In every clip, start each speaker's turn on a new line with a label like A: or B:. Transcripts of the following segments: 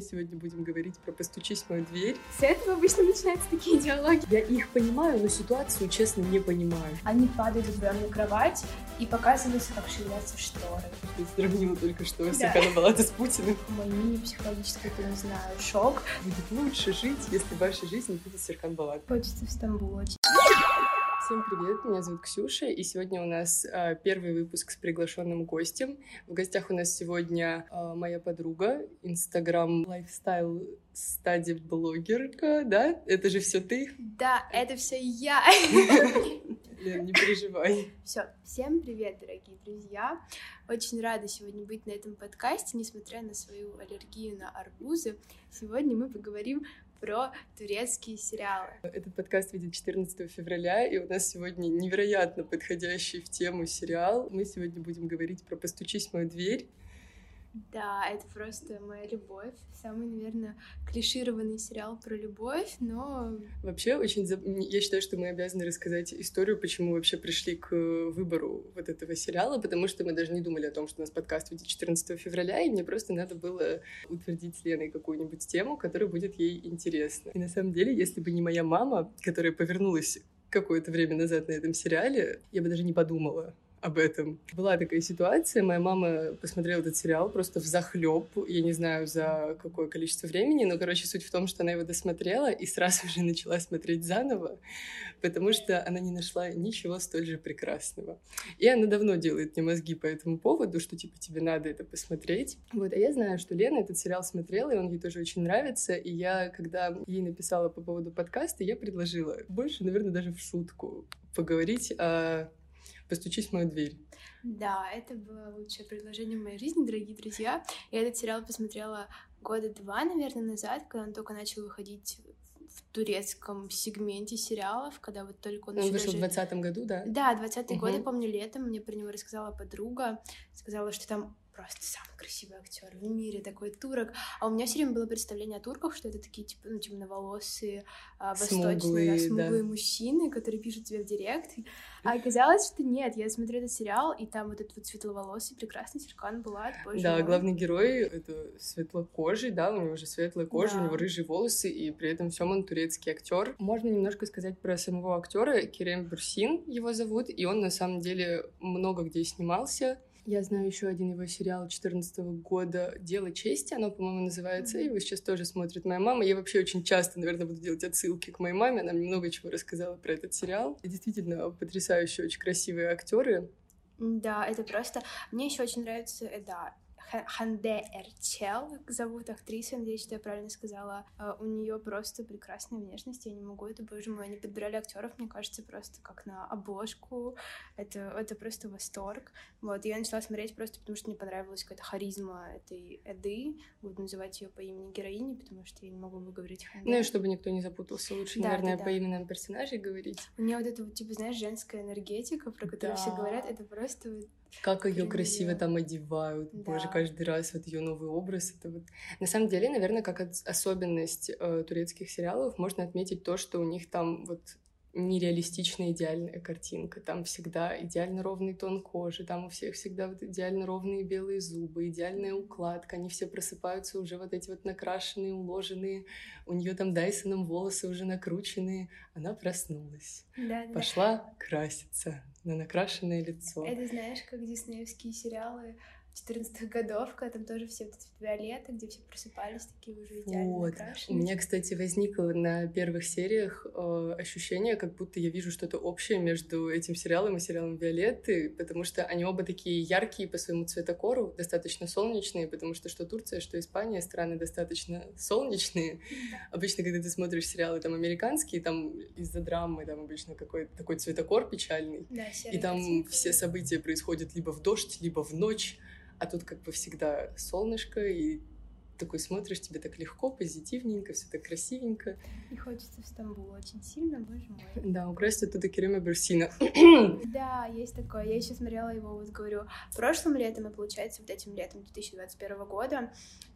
A: мы сегодня будем говорить про «Постучись в мою дверь».
B: С этого обычно начинаются такие диалоги.
A: Я их понимаю, но ситуацию, честно, не понимаю.
B: Они падают вдвоем на кровать и показываются, как шевелятся шторы.
A: Я сравнила только что да. Сахана Балата с Путиным.
B: Мой мини-психологический, это не знаю, шок.
A: Будет лучше жить, если в вашей жизни будет Серкан Балат.
B: Хочется в Стамбул
A: Всем привет, меня зовут Ксюша, и сегодня у нас э, первый выпуск с приглашенным гостем. В гостях у нас сегодня э, моя подруга, Инстаграм лайфстайл стади блогерка, да? Это же все ты?
B: Да, это все я.
A: Лен, не переживай.
B: Все, всем привет, дорогие друзья. Очень рада сегодня быть на этом подкасте, несмотря на свою аллергию на арбузы. Сегодня мы поговорим про турецкие сериалы.
A: Этот подкаст выйдет 14 февраля, и у нас сегодня невероятно подходящий в тему сериал. Мы сегодня будем говорить про «Постучись в мою дверь».
B: Да, это просто моя любовь. Самый, наверное, клишированный сериал про любовь, но...
A: Вообще, очень... Я считаю, что мы обязаны рассказать историю, почему вообще пришли к выбору вот этого сериала, потому что мы даже не думали о том, что у нас подкаст выйдет 14 февраля, и мне просто надо было утвердить с Леной какую-нибудь тему, которая будет ей интересна. И на самом деле, если бы не моя мама, которая повернулась какое-то время назад на этом сериале, я бы даже не подумала об этом. Была такая ситуация, моя мама посмотрела этот сериал просто в захлеб, я не знаю за какое количество времени, но, короче, суть в том, что она его досмотрела и сразу же начала смотреть заново, потому что она не нашла ничего столь же прекрасного. И она давно делает мне мозги по этому поводу, что, типа, тебе надо это посмотреть. Вот, а я знаю, что Лена этот сериал смотрела, и он ей тоже очень нравится, и я, когда ей написала по поводу подкаста, я предложила больше, наверное, даже в шутку поговорить о постучись в мою дверь.
B: Да, это было лучшее предложение в моей жизни, дорогие друзья. Я этот сериал посмотрела года два, наверное, назад, когда он только начал выходить в турецком сегменте сериалов, когда вот только он...
A: Он вышел даже... в двадцатом году, да?
B: Да, двадцатый угу. год, я помню, летом мне про него рассказала подруга, сказала, что там просто самый красивый актер в мире, такой турок. А у меня все время было представление о турках, что это такие, типа, ну, темноволосые, а, восточные, смуглые, да, смуглые да. мужчины, которые пишут тебе в директ. А оказалось, что нет. Я смотрю этот сериал, и там вот этот вот светловолосый прекрасный Серкан Булат, боже
A: Да,
B: мой.
A: главный герой — это светлокожий, да, у него же светлая кожа, да. у него рыжие волосы, и при этом всем он турецкий актер. Можно немножко сказать про самого актера. Керем Бурсин его зовут, и он на самом деле много где снимался. Я знаю еще один его сериал 2014 года «Дело чести», оно, по-моему, называется, его сейчас тоже смотрит моя мама. Я вообще очень часто, наверное, буду делать отсылки к моей маме, она мне много чего рассказала про этот сериал. И действительно потрясающие, очень красивые актеры.
B: Да, это просто... Мне еще очень нравится, э, да, Ханде Эрчел зовут актрису, надеюсь, что я правильно сказала. А, у нее просто прекрасная внешность, я не могу это, боже мой, они подбирали актеров, мне кажется, просто как на обложку. Это, это просто восторг. Вот, я начала смотреть просто потому, что мне понравилась какая-то харизма этой Эды. Буду называть ее по имени героини, потому что я не могу выговорить Ханде.
A: Ну и чтобы никто не запутался, лучше, да, наверное, да, да. по именам персонажей говорить.
B: У нее вот эта, типа, знаешь, женская энергетика, про которую да. все говорят, это просто
A: как ее красиво там одевают, да. боже, каждый раз вот ее новый образ. Это вот на самом деле, наверное, как особенность э, турецких сериалов можно отметить то, что у них там вот нереалистичная идеальная картинка. Там всегда идеально ровный тон кожи, там у всех всегда вот идеально ровные белые зубы, идеальная укладка. Они все просыпаются уже вот эти вот накрашенные, уложенные. У нее там Дайсоном волосы уже накрученные. Она проснулась.
B: Да,
A: Пошла да. краситься на накрашенное лицо.
B: Это знаешь, как диснеевские сериалы 14-х годов, когда там тоже все вот эти виолеты, где все просыпались такие уже идеально вот.
A: У меня, кстати, возникло на первых сериях э, ощущение, как будто я вижу что-то общее между этим сериалом и сериалом Виолетты, потому что они оба такие яркие по своему цветокору, достаточно солнечные, потому что что Турция, что Испания страны достаточно солнечные. Обычно, когда ты смотришь сериалы там американские, там из-за драмы там обычно какой-то такой цветокор печальный,
B: да,
A: и там все события происходят либо в дождь, либо в ночь, а тут как бы всегда солнышко, и такой смотришь, тебе так легко, позитивненько, все так красивенько.
B: И хочется в Стамбул очень сильно, боже мой.
A: Да, украсть оттуда Керема Берсина.
B: да, есть такое. Я еще смотрела его, вот говорю, прошлым летом, и получается, вот этим летом 2021 года.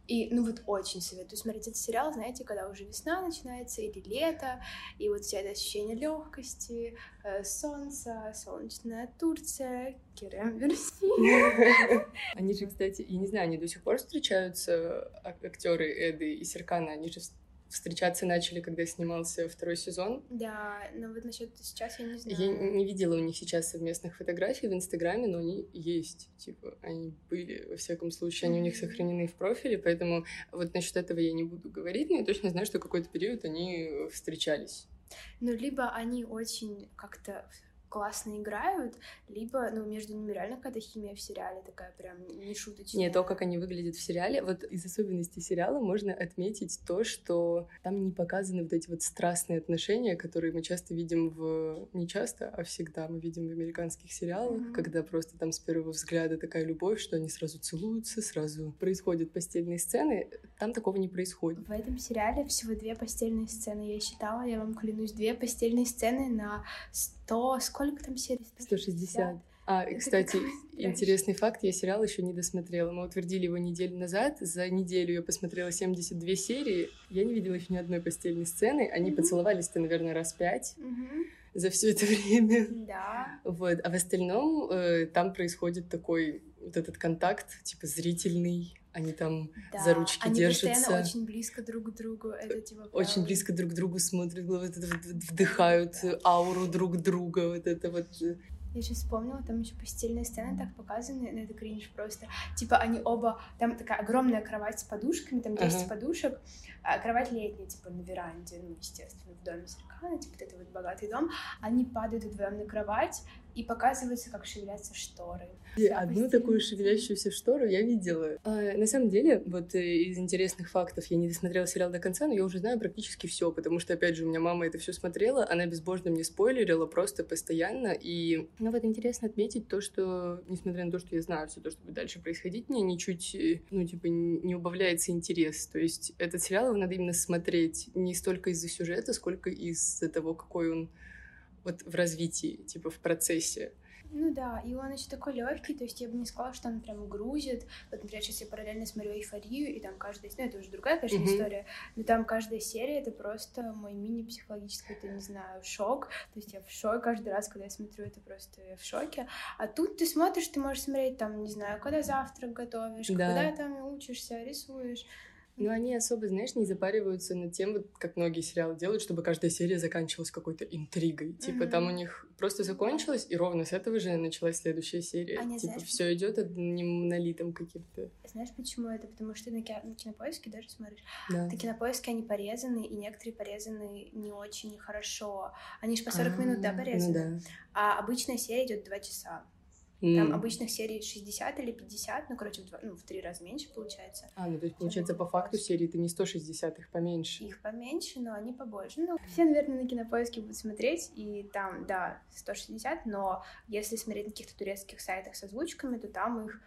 B: И, ну вот, очень советую смотреть этот сериал, знаете, когда уже весна начинается или лето, и вот все это ощущение легкости, э, солнца, солнечная Турция, Керем Верси.
A: Они же, кстати, я не знаю, они до сих пор встречаются, а, актеры Эды и Серкана, они же встречаться начали, когда снимался второй сезон.
B: Да, но вот насчет сейчас я не знаю.
A: Я не видела у них сейчас совместных фотографий в Инстаграме, но они есть, типа, они были, во всяком случае, они у них сохранены в профиле, поэтому вот насчет этого я не буду говорить, но я точно знаю, что какой-то период они встречались.
B: Ну, либо они очень как-то классно играют, либо, ну, между ними реально какая-то химия в сериале такая прям не шуточная.
A: Не, то, как они выглядят в сериале, вот из особенностей сериала можно отметить то, что там не показаны вот эти вот страстные отношения, которые мы часто видим в... Не часто, а всегда мы видим в американских сериалах, mm-hmm. когда просто там с первого взгляда такая любовь, что они сразу целуются, сразу происходят постельные сцены. Там такого не происходит.
B: В этом сериале всего две постельные сцены. Я считала, я вам клянусь, две постельные сцены на 100, сколько там серий?
A: 160. А, Это кстати, интересный факт, я сериал еще не досмотрела. Мы утвердили его неделю назад. За неделю я посмотрела 72 серии. Я не видела еще ни одной постельной сцены. Они mm-hmm. поцеловались-то, наверное, раз пять. Mm-hmm за все это время.
B: Да.
A: Вот. А в остальном э, там происходит такой вот этот контакт, типа зрительный. Они там да. за ручки
B: Они
A: держатся.
B: Они очень близко друг к другу. Это типа прям...
A: Очень близко друг к другу смотрят, вот это вот вдыхают да. ауру друг друга, вот это вот.
B: Я сейчас вспомнила, там еще постельные сцены так показаны, это кринж просто. Типа они оба, там такая огромная кровать с подушками, там 10 ага. подушек, а кровать летняя, типа на веранде, ну естественно, в доме Серкана, типа это вот богатый дом. Они падают вдвоем на кровать, и показывается, как шевелятся шторы.
A: И одну такую шевелящуюся штору я видела. А, на самом деле, вот э, из интересных фактов, я не досмотрела сериал до конца, но я уже знаю практически все, потому что, опять же, у меня мама это все смотрела, она безбожно мне спойлерила просто постоянно, и ну вот интересно отметить то, что, несмотря на то, что я знаю все то, что будет дальше происходить, мне ничуть, э, ну, типа, не убавляется интерес. То есть этот сериал его надо именно смотреть не столько из-за сюжета, сколько из-за того, какой он вот в развитии, типа в процессе.
B: Ну да, и он еще такой легкий, то есть я бы не сказала, что он прям грузит. Вот, например, сейчас я параллельно смотрю эйфорию, и там каждая, ну это уже другая, конечно, mm-hmm. история, но там каждая серия это просто мой мини-психологический, это, не знаю, шок. То есть я в шоке каждый раз, когда я смотрю, это просто я в шоке. А тут ты смотришь, ты можешь смотреть там, не знаю, когда завтрак готовишь, да. когда там учишься, рисуешь.
A: Ну, они особо, знаешь, не запариваются над тем, вот как многие сериалы делают, чтобы каждая серия заканчивалась какой-то интригой. Mm-hmm. Типа там у них просто закончилось, и ровно с этого же началась следующая серия.
B: А
A: типа
B: знаешь,
A: все идет одним монолитом каким-то.
B: Знаешь, почему это? Потому что на, ки- на кинопоиске даже смотришь.
A: Да.
B: На кинопоиске они порезаны, и некоторые порезаны не очень хорошо. Они же по 40 А-а-а, минут, да, порезаны.
A: Ну, да.
B: А обычная серия идет 2 часа. Mm. Там обычных серий 60 или 50, ну, короче, в, два, ну, в три раза меньше получается.
A: А, ну, то есть, получается, по факту серии ты не 160, их поменьше.
B: Их поменьше, но они побольше. Ну, все, наверное, на кинопоиске будут смотреть, и там, да, 160, но если смотреть на каких-то турецких сайтах с озвучками, то там их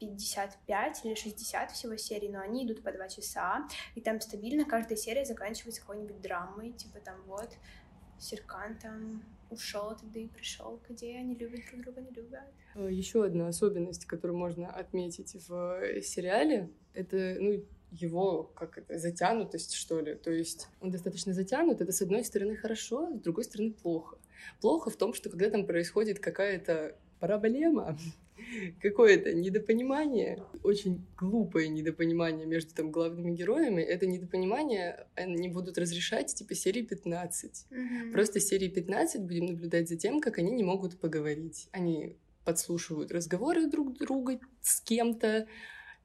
B: 55 или 60 всего серий, но они идут по 2 часа, и там стабильно каждая серия заканчивается какой-нибудь драмой, типа там вот Серкан там ушел туда и пришел, где они любят друг друга, не любят.
A: Э, Еще одна особенность, которую можно отметить в сериале, это ну, его как это затянутость, что ли. То есть он достаточно затянут. Это с одной стороны хорошо, с другой стороны плохо. Плохо в том, что когда там происходит какая-то проблема, какое-то недопонимание, очень глупое недопонимание между там главными героями. Это недопонимание они будут разрешать типа серии 15.
B: Mm-hmm.
A: Просто серии 15 будем наблюдать за тем, как они не могут поговорить. Они подслушивают разговоры друг друга с кем-то,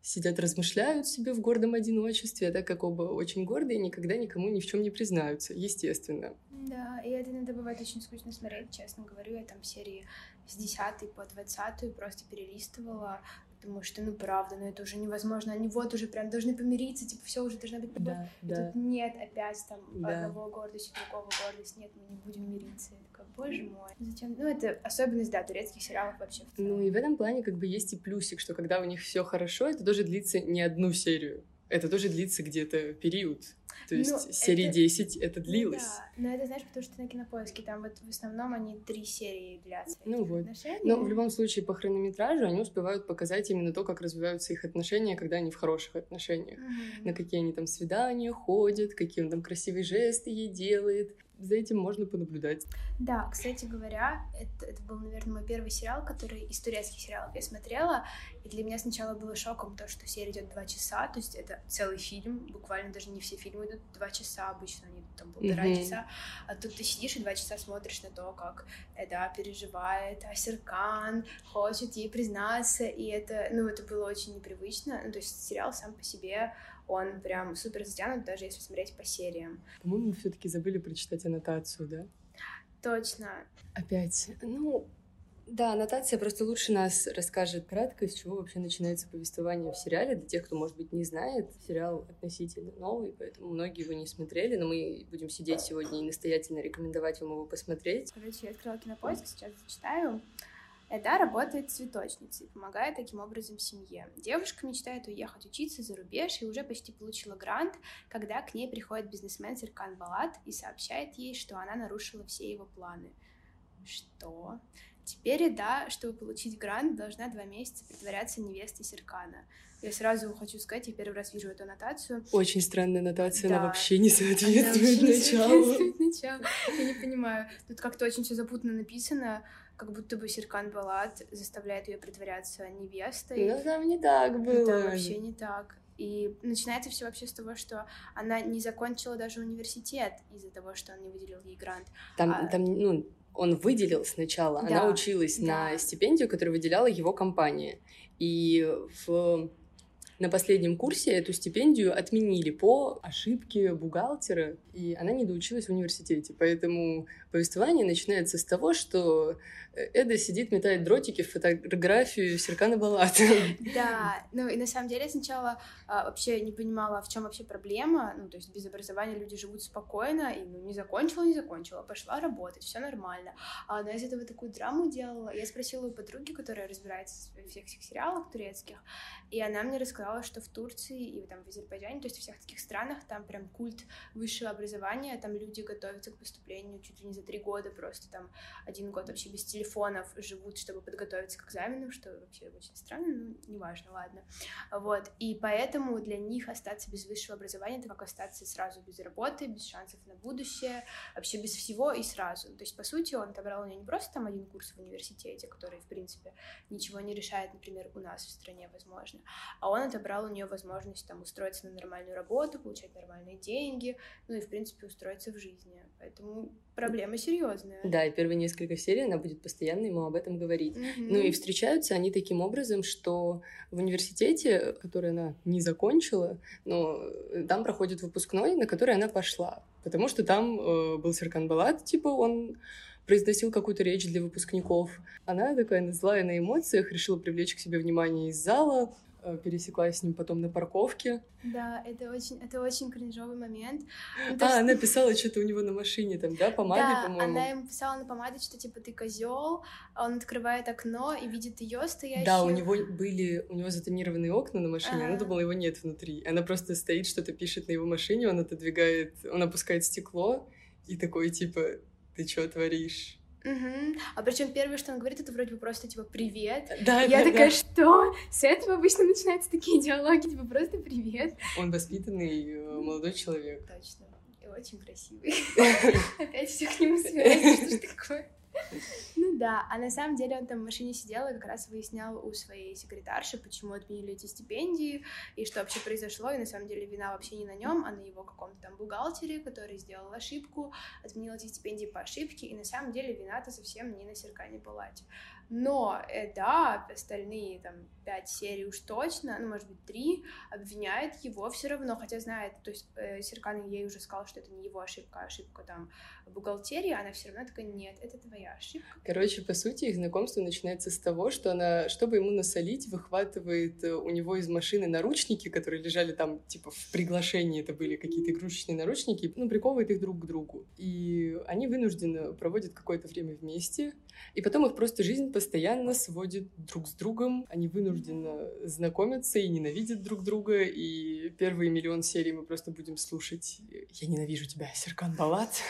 A: сидят, размышляют себе в гордом одиночестве, так как оба очень гордые, никогда никому ни в чем не признаются, естественно.
B: Да, и это иногда бывает очень скучно смотреть, честно говорю. Я там серии с 10 по 20 просто перелистывала, потому что, ну, правда, ну, это уже невозможно. Они вот уже прям должны помириться, типа, все уже должна быть
A: любовь. Да,
B: и
A: да.
B: тут нет опять там
A: Да.
B: одного гордости, другого гордость, нет, мы не будем мириться. Я такая, боже мой. Зачем? Ну, это особенность, да, турецких сериалов вообще.
A: Ну и в этом плане как бы есть и плюсик, что когда у них все хорошо, это тоже длится не одну серию. Это тоже длится где-то период. То есть ну, серии это... 10 это длилось.
B: Да, но это, знаешь, потому что на кинопоиске там вот в основном они три серии длятся.
A: Ну вот. Отношения. Но в любом случае по хронометражу они успевают показать именно то, как развиваются их отношения, когда они в хороших отношениях. Mm-hmm. На какие они там свидания ходят, какие он там красивые жесты ей делает за этим можно понаблюдать.
B: Да, кстати говоря, это, это был, наверное, мой первый сериал, который из турецких сериалов я смотрела, и для меня сначала было шоком то, что серия идет два часа, то есть это целый фильм, буквально даже не все фильмы идут два часа, обычно они там полтора mm-hmm. часа, а тут ты сидишь и два часа смотришь на то, как Эда переживает, а Серкан хочет ей признаться, и это, ну, это было очень непривычно, ну, то есть сериал сам по себе он прям супер затянут, даже если смотреть по сериям.
A: По-моему, мы все-таки забыли прочитать аннотацию, да?
B: Точно.
A: Опять. Ну, да, аннотация просто лучше нас расскажет кратко, с чего вообще начинается повествование в сериале. Для тех, кто, может быть, не знает, сериал относительно новый, поэтому многие его не смотрели, но мы будем сидеть сегодня и настоятельно рекомендовать вам его посмотреть.
B: Короче, я открыла кинопоиск, сейчас зачитаю. Эда работает цветочницей, помогая таким образом семье. Девушка мечтает уехать учиться за рубеж и уже почти получила грант, когда к ней приходит бизнесмен Серкан Балат и сообщает ей, что она нарушила все его планы. Что? Теперь Эда, чтобы получить грант, должна два месяца притворяться невестой Серкана. Я сразу хочу сказать, я первый раз вижу эту аннотацию.
A: Очень странная аннотация, да. она вообще не соответствует началу.
B: началу. Я не понимаю. Тут как-то очень все запутанно написано как будто бы Серкан Балат заставляет ее притворяться невестой.
A: Ну, там не так было.
B: Это вообще не так. И начинается все вообще с того, что она не закончила даже университет из-за того, что он не выделил ей грант.
A: Там, а... там ну, он выделил сначала, да, она училась да. на стипендию, которую выделяла его компания. И в на последнем курсе эту стипендию отменили по ошибке бухгалтера, и она не доучилась в университете. Поэтому повествование начинается с того, что Эда сидит, метает дротики в фотографию Серкана Балата.
B: Да, ну и на самом деле я сначала а, вообще не понимала, в чем вообще проблема. Ну, то есть без образования люди живут спокойно, и ну, не закончила, не закончила, пошла работать, все нормально. А она из этого такую драму делала. Я спросила у подруги, которая разбирается в всех этих сериалах турецких, и она мне рассказала, что в Турции и там в Азербайджане, то есть в всех таких странах, там прям культ высшего образования, там люди готовятся к поступлению чуть ли не за три года, просто там один год вообще без телефонов живут, чтобы подготовиться к экзаменам, что вообще очень странно, но неважно, ладно. Вот, и поэтому для них остаться без высшего образования — это как остаться сразу без работы, без шансов на будущее, вообще без всего и сразу. То есть, по сути, он отобрал у нее не просто там один курс в университете, который, в принципе, ничего не решает, например, у нас в стране, возможно. А он отобрал у нее возможность там устроиться на нормальную работу, получать нормальные деньги, ну и, в принципе, устроиться в жизни. Поэтому проблема серьезная.
A: Да, и первые несколько серий она будет постоянно ему об этом говорить. Mm-hmm. Ну и встречаются они таким образом, что в университете, который она не закончила, но там проходит выпускной, на который она пошла. Потому что там э, был Серкан Балат, типа он произносил какую-то речь для выпускников. Она такая злая на эмоциях, решила привлечь к себе внимание из зала, Э, пересеклась с ним потом на парковке.
B: Да, это очень, это очень кринжовый момент.
A: Ну, а, что... она писала что-то у него на машине, там, да, помаде,
B: да,
A: по-моему.
B: она ему писала на помаде, что типа ты козел, он открывает окно и видит ее стоящую.
A: Да, у него были, у него затонированные окна на машине, ага. она думала, его нет внутри. Она просто стоит, что-то пишет на его машине, он отодвигает, он опускает стекло и такой типа, ты что творишь?
B: Угу. А причем первое, что он говорит, это вроде бы просто типа привет.
A: Да,
B: и да,
A: я
B: такая, да. что? С этого обычно начинаются такие диалоги, типа просто привет.
A: Он воспитанный э, молодой человек.
B: Точно. И очень красивый. Опять все к нему связано, что ж такое. Ну да, а на самом деле он там в машине сидел и как раз выяснял у своей секретарши, почему отменили эти стипендии и что вообще произошло, и на самом деле вина вообще не на нем, а на его каком-то там бухгалтере, который сделал ошибку, отменил эти стипендии по ошибке, и на самом деле вина-то совсем не на Серкане Палате. Но, э, да, остальные там пять серий уж точно, ну, может быть, три, обвиняет его все равно, хотя знает, то есть э, Серкан ей уже сказал, что это не его ошибка, а ошибка там бухгалтерии, она все равно такая, нет, это твоя ошибка.
A: Короче, по сути, их знакомство начинается с того, что она, чтобы ему насолить, выхватывает э, у него из машины наручники, которые лежали там, типа, в приглашении, это были какие-то игрушечные наручники, ну, приковывает их друг к другу. И они вынуждены проводят какое-то время вместе, И потом их просто жизнь постоянно сводит друг с другом. Они вынуждены знакомиться и ненавидят друг друга. И первые миллион серий мы просто будем слушать «Я ненавижу тебя, Серкан Балат».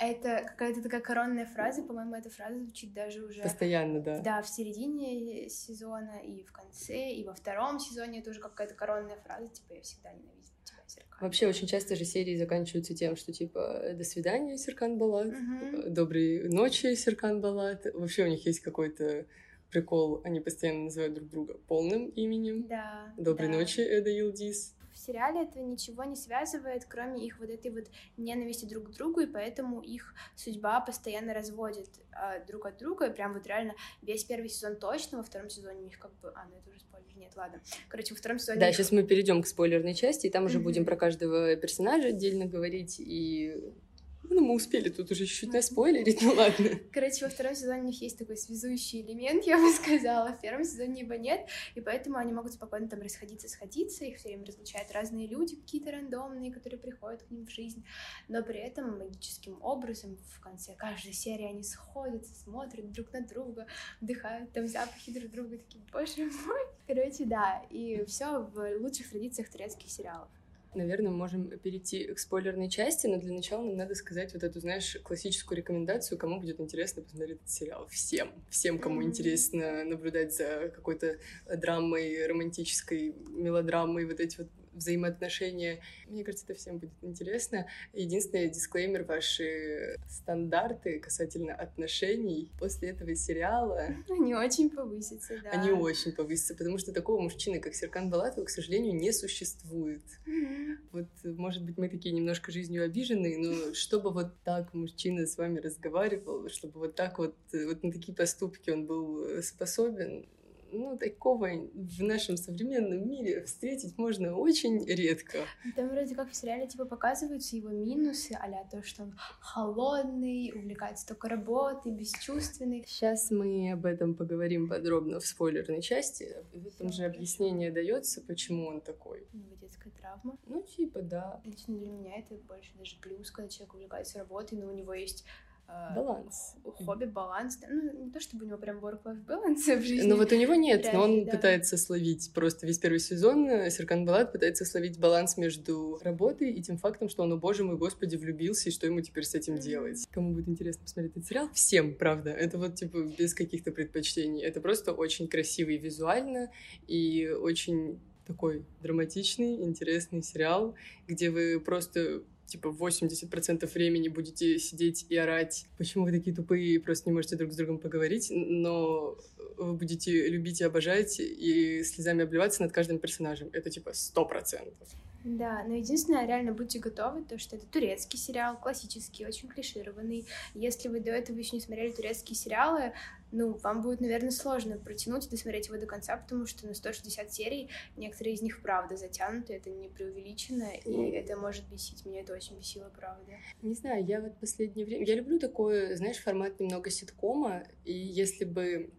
B: Это какая-то такая коронная фраза, по-моему, эта фраза звучит даже уже...
A: Постоянно, да.
B: Да, в середине сезона и в конце, и во втором сезоне это уже какая-то коронная фраза, типа «я всегда ненавижу тебя, Серкан».
A: Вообще очень часто же серии заканчиваются тем, что типа «до свидания, Серкан Балат»,
B: Мгм.
A: «доброй ночи, Серкан Балат». Вообще у них есть какой-то прикол, они постоянно называют друг друга полным именем.
B: Да.
A: «Доброй
B: да.
A: ночи, Эда Илдис».
B: Сериале это ничего не связывает, кроме их вот этой вот ненависти друг к другу, и поэтому их судьба постоянно разводит а, друг от друга, и прям вот реально весь первый сезон точно, во втором сезоне у них как бы... А, ну это уже спойлер, нет, ладно. Короче, во втором сезоне...
A: Да,
B: их-
A: сейчас мы перейдем к спойлерной части, и там уже
B: Мгм.
A: будем про каждого персонажа отдельно говорить, и... Ну, мы успели тут уже чуть-чуть наспойлерить, ну ладно.
B: Короче, во втором сезоне у них есть такой связующий элемент, я бы сказала. В первом сезоне его нет, и поэтому они могут спокойно там расходиться, сходиться. Их все время разлучают разные люди, какие-то рандомные, которые приходят к ним в жизнь. Но при этом магическим образом в конце каждой серии они сходятся, смотрят друг на друга, вдыхают там запахи друг друга, такие, боже мой. Короче, да, и все в лучших традициях турецких сериалов.
A: Наверное, мы можем перейти к спойлерной части, но для начала нам надо сказать вот эту, знаешь, классическую рекомендацию, кому будет интересно посмотреть этот сериал. Всем. Всем, кому
B: Мгм.
A: интересно наблюдать за какой-то драмой, романтической мелодрамой, вот эти вот взаимоотношения. Мне кажется, это всем будет интересно. Единственный дисклеймер, ваши стандарты касательно отношений после этого сериала,
B: Они очень повысятся, да.
A: они очень повысятся, потому что такого мужчины, как Серкан Балатов, к сожалению, не существует.
B: Мгм.
A: Вот, может быть, мы такие немножко жизнью обиженные, но чтобы вот так мужчина с вами разговаривал, чтобы вот так вот, вот на такие поступки он был э, способен, ну, такого в нашем современном мире встретить можно очень редко.
B: Там вроде как в сериале типа показываются его минусы, а то, что он холодный, увлекается только работой, бесчувственный.
A: Сейчас мы об этом поговорим подробно в спойлерной части. В этом же объяснение дается, почему он такой.
B: У него детская травма.
A: Ну, типа, да,
B: Лично для меня это больше даже плюс, когда человек увлекается работой, но у него есть
A: баланс.
B: хобби, баланс. Ну, не то чтобы у него прям work-life balance в жизни.
A: Ну вот у него нет, но он
B: да.
A: пытается словить просто весь первый сезон. э, Серкан Балат пытается словить баланс между работой и тем фактом, что он, о боже мой, господи, влюбился, и что ему теперь с этим
B: Мгм.
A: делать. Кому будет интересно посмотреть этот сериал? Всем, правда. Это вот, типа, без каких-то предпочтений. Это просто очень красивый визуально и очень такой драматичный, интересный сериал, где вы просто типа 80% времени будете сидеть и орать, почему вы такие тупые и просто не можете друг с другом поговорить, но вы будете любить и обожать и слезами обливаться над каждым персонажем. Это типа 100%.
B: Да, но единственное, реально будьте готовы, то что это турецкий сериал, классический, очень клишированный. Если вы до этого еще не смотрели турецкие сериалы, ну, вам будет, наверное, сложно протянуть и досмотреть его до конца, потому что на 160 серий некоторые из них, правда, затянуты, это не преувеличено, и
A: Ну.
B: это может бесить. Меня это очень бесило, правда.
A: Не знаю, я вот последнее время... Я люблю такой, знаешь, формат немного ситкома, и если бы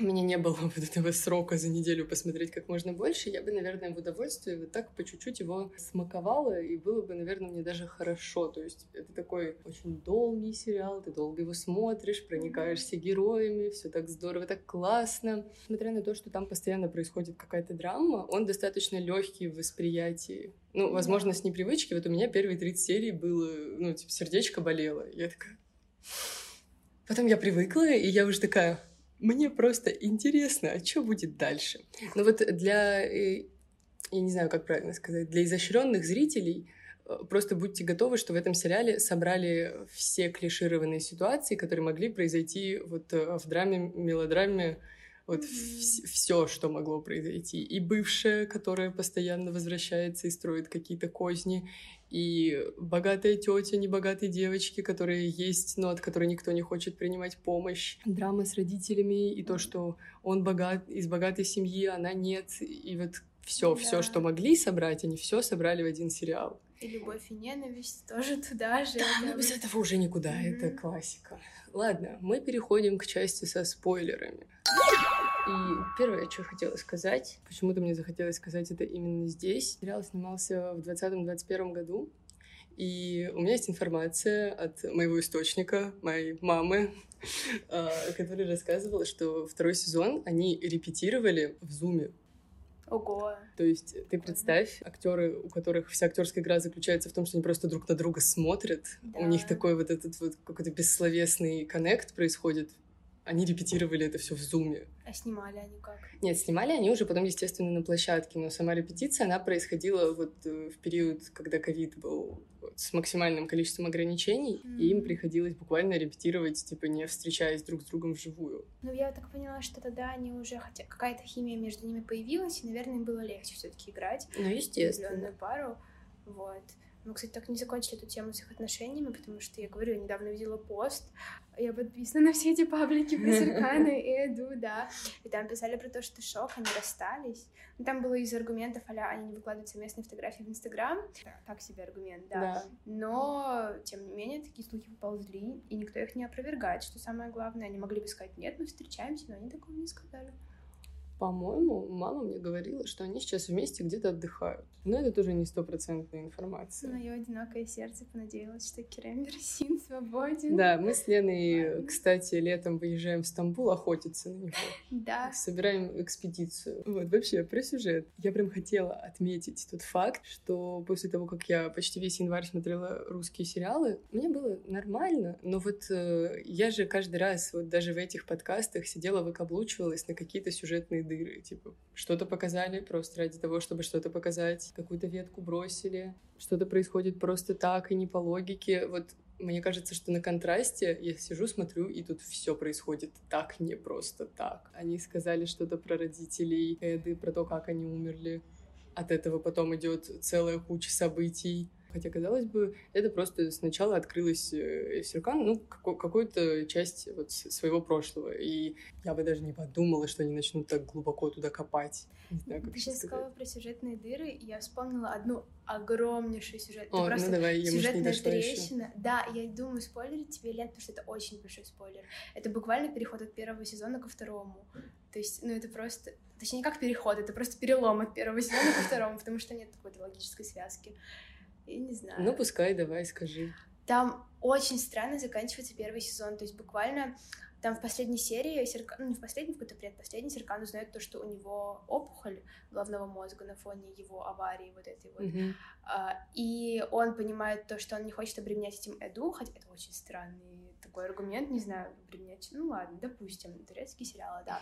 A: у меня не было вот этого срока за неделю посмотреть как можно больше, я бы, наверное, в удовольствии вот так по чуть-чуть его смаковала, и было бы, наверное, мне даже хорошо. То есть это такой очень долгий сериал, ты долго его смотришь, проникаешься героями, все так здорово, так классно. Несмотря на то, что там постоянно происходит какая-то драма, он достаточно легкий в восприятии. Ну, возможно, с непривычки. Вот у меня первые 30 серий было, ну, типа, сердечко болело. Я такая... Потом я привыкла, и я уже такая, мне просто интересно, а что будет дальше? Но вот для, э, я не знаю, как правильно сказать, для изощренных зрителей э, просто будьте готовы, что в этом сериале собрали все клишированные ситуации, которые могли произойти вот э, в драме, мелодраме, вот
B: Мгм.
A: все, что могло произойти. И бывшая, которая постоянно возвращается и строит какие-то козни, и богатая тетя небогатой девочки, которая есть, но от которой никто не хочет принимать помощь. Драма с родителями, и то, что он богат, из богатой семьи, она нет. И вот все, все,
B: Да.
A: что могли собрать, они все собрали в один сериал.
B: И любовь и ненависть тоже туда же.
A: Да,
B: это
A: но без этого уже никуда, это
B: Мгм.
A: классика. Ладно, мы переходим к части со спойлерами. И первое, что хотела сказать, почему-то мне захотелось сказать это именно здесь. Сериал снимался в 2020-2021 году, и у меня есть информация от моего источника, моей мамы, а, который рассказывал, что второй сезон они репетировали в зуме.
B: Ого.
A: То есть ты представь, актеры, у которых вся актерская игра заключается в том, что они просто друг на друга смотрят.
B: Да.
A: У них такой вот этот вот какой-то бессловесный коннект происходит. Они репетировали это все в зуме.
B: А снимали они как?
A: Нет, снимали они уже потом, естественно, на площадке, но сама репетиция, она происходила вот э, в период, когда ковид был вот с максимальным количеством ограничений,
B: Мгм.
A: и им приходилось буквально репетировать, типа, не встречаясь друг с другом вживую.
B: Ну, я так поняла, что тогда они уже, хотя какая-то химия между ними появилась, и, наверное, им было легче все таки играть.
A: Ну,
B: определенную пару. Вот. Мы, кстати, так не закончили эту тему с их отношениями, потому что я говорю, я недавно видела пост, я подписана на все эти паблики про Серкана и Эду, да. И там писали про то, что шок, они расстались. Ну, там было из аргументов, а они не выкладывают совместные фотографии в Инстаграм. Так себе аргумент, да.
A: Да.
B: Но, тем не менее, такие слухи поползли, и никто их не опровергает, что самое главное. Они могли бы сказать, нет, мы встречаемся, но они такого не сказали.
A: По-моему, мама мне говорила, что они сейчас вместе где-то отдыхают. Но это тоже не стопроцентная информация.
B: Мое одинокое сердце понадеялось, что Керем Мерсин свободен.
A: Да, мы с Леной, кстати, летом выезжаем в Стамбул охотиться на него.
B: Да.
A: Собираем экспедицию. Вот, вообще, про сюжет. Я прям хотела отметить тот факт, что после того, как я почти весь январь смотрела русские сериалы, мне было нормально, но вот э, я же каждый раз, вот даже в этих подкастах сидела, выкаблучивалась на какие-то сюжетные дыры. Типа, что-то показали просто ради того, чтобы что-то показать, какую-то ветку бросили, что-то происходит просто так и не по логике. Вот мне кажется, что на контрасте я сижу, смотрю, и тут все происходит так, не просто так. Они сказали что-то про родителей Эды, про то, как они умерли. От этого потом идет целая куча событий. Хотя, казалось бы, это просто сначала открылась э, Серкан, ну, какую-то часть вот своего прошлого. И я бы даже не подумала, что они начнут так глубоко туда копать. Не знаю, как
B: Ты сейчас сказала про сюжетные дыры, и я вспомнила одну огромнейшую сюжет.
A: О, ну давай, я, может, не
B: сюжетная
A: дошла еще.
B: трещина. Да, я думаю, спойлерить тебе или нет, потому что это очень большой спойлер. Это буквально переход от первого сезона ко второму. То есть, ну это просто... Точнее, не как переход, это просто перелом от первого сезона ко второму, потому что нет какой-то логической связки. Я не знаю.
A: Ну, пускай, давай, скажи.
B: Там очень странно заканчивается первый сезон, то есть буквально там в последней серии, Серкан, ну не в последней, в какой-то предпоследней, Серкан узнает то, что у него опухоль головного мозга на фоне его аварии вот этой вот.
A: Мгм.
B: А, и он понимает то, что он не хочет обременять этим Эду, хотя это очень странный такой аргумент, не знаю, обременять, ну ладно, допустим, турецкий сериал, да.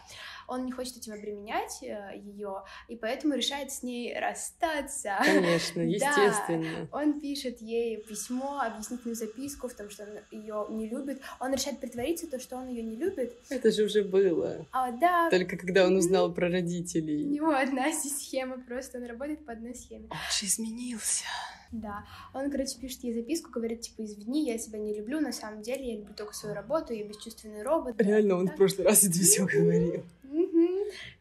B: Он не хочет этим обременять ее, и поэтому решает с ней расстаться.
A: Конечно,
B: Да.
A: естественно.
B: Он пишет ей письмо, объяснительную записку в том, что он ее не любит. Он решает притвориться, то, что он ее не любит.
A: Это же уже было.
B: А да,
A: Только когда он узнал про
B: у
A: родителей.
B: него одна схема, просто он работает по одной схеме.
A: Он же изменился.
B: Да. Он, короче, пишет ей записку, говорит, типа, извини, я тебя не люблю, на самом деле я люблю только свою работу, я бесчувственный робот.
A: Реально, он
B: Да.
A: в прошлый раз это все говорил.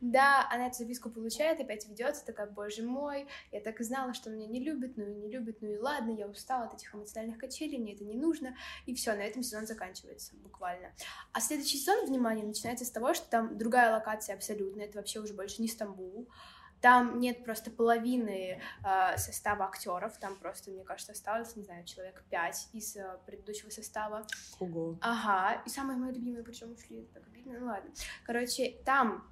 B: Да, она эту записку получает, опять ведется, такая, боже мой, я так и знала, что меня не любит, ну и не любит, ну и ладно, я устала от этих эмоциональных качелей, мне это не нужно, и все, на этом сезон заканчивается буквально. А следующий сезон, внимание, начинается с того, что там другая локация абсолютно, это вообще уже больше не Стамбул, там нет просто половины э, состава актеров, там просто, мне кажется, осталось, не знаю, человек пять из э, предыдущего состава.
A: Ого.
B: Ага, и самые мои любимые, причем ушли, это так обидно, ну ладно. Короче, там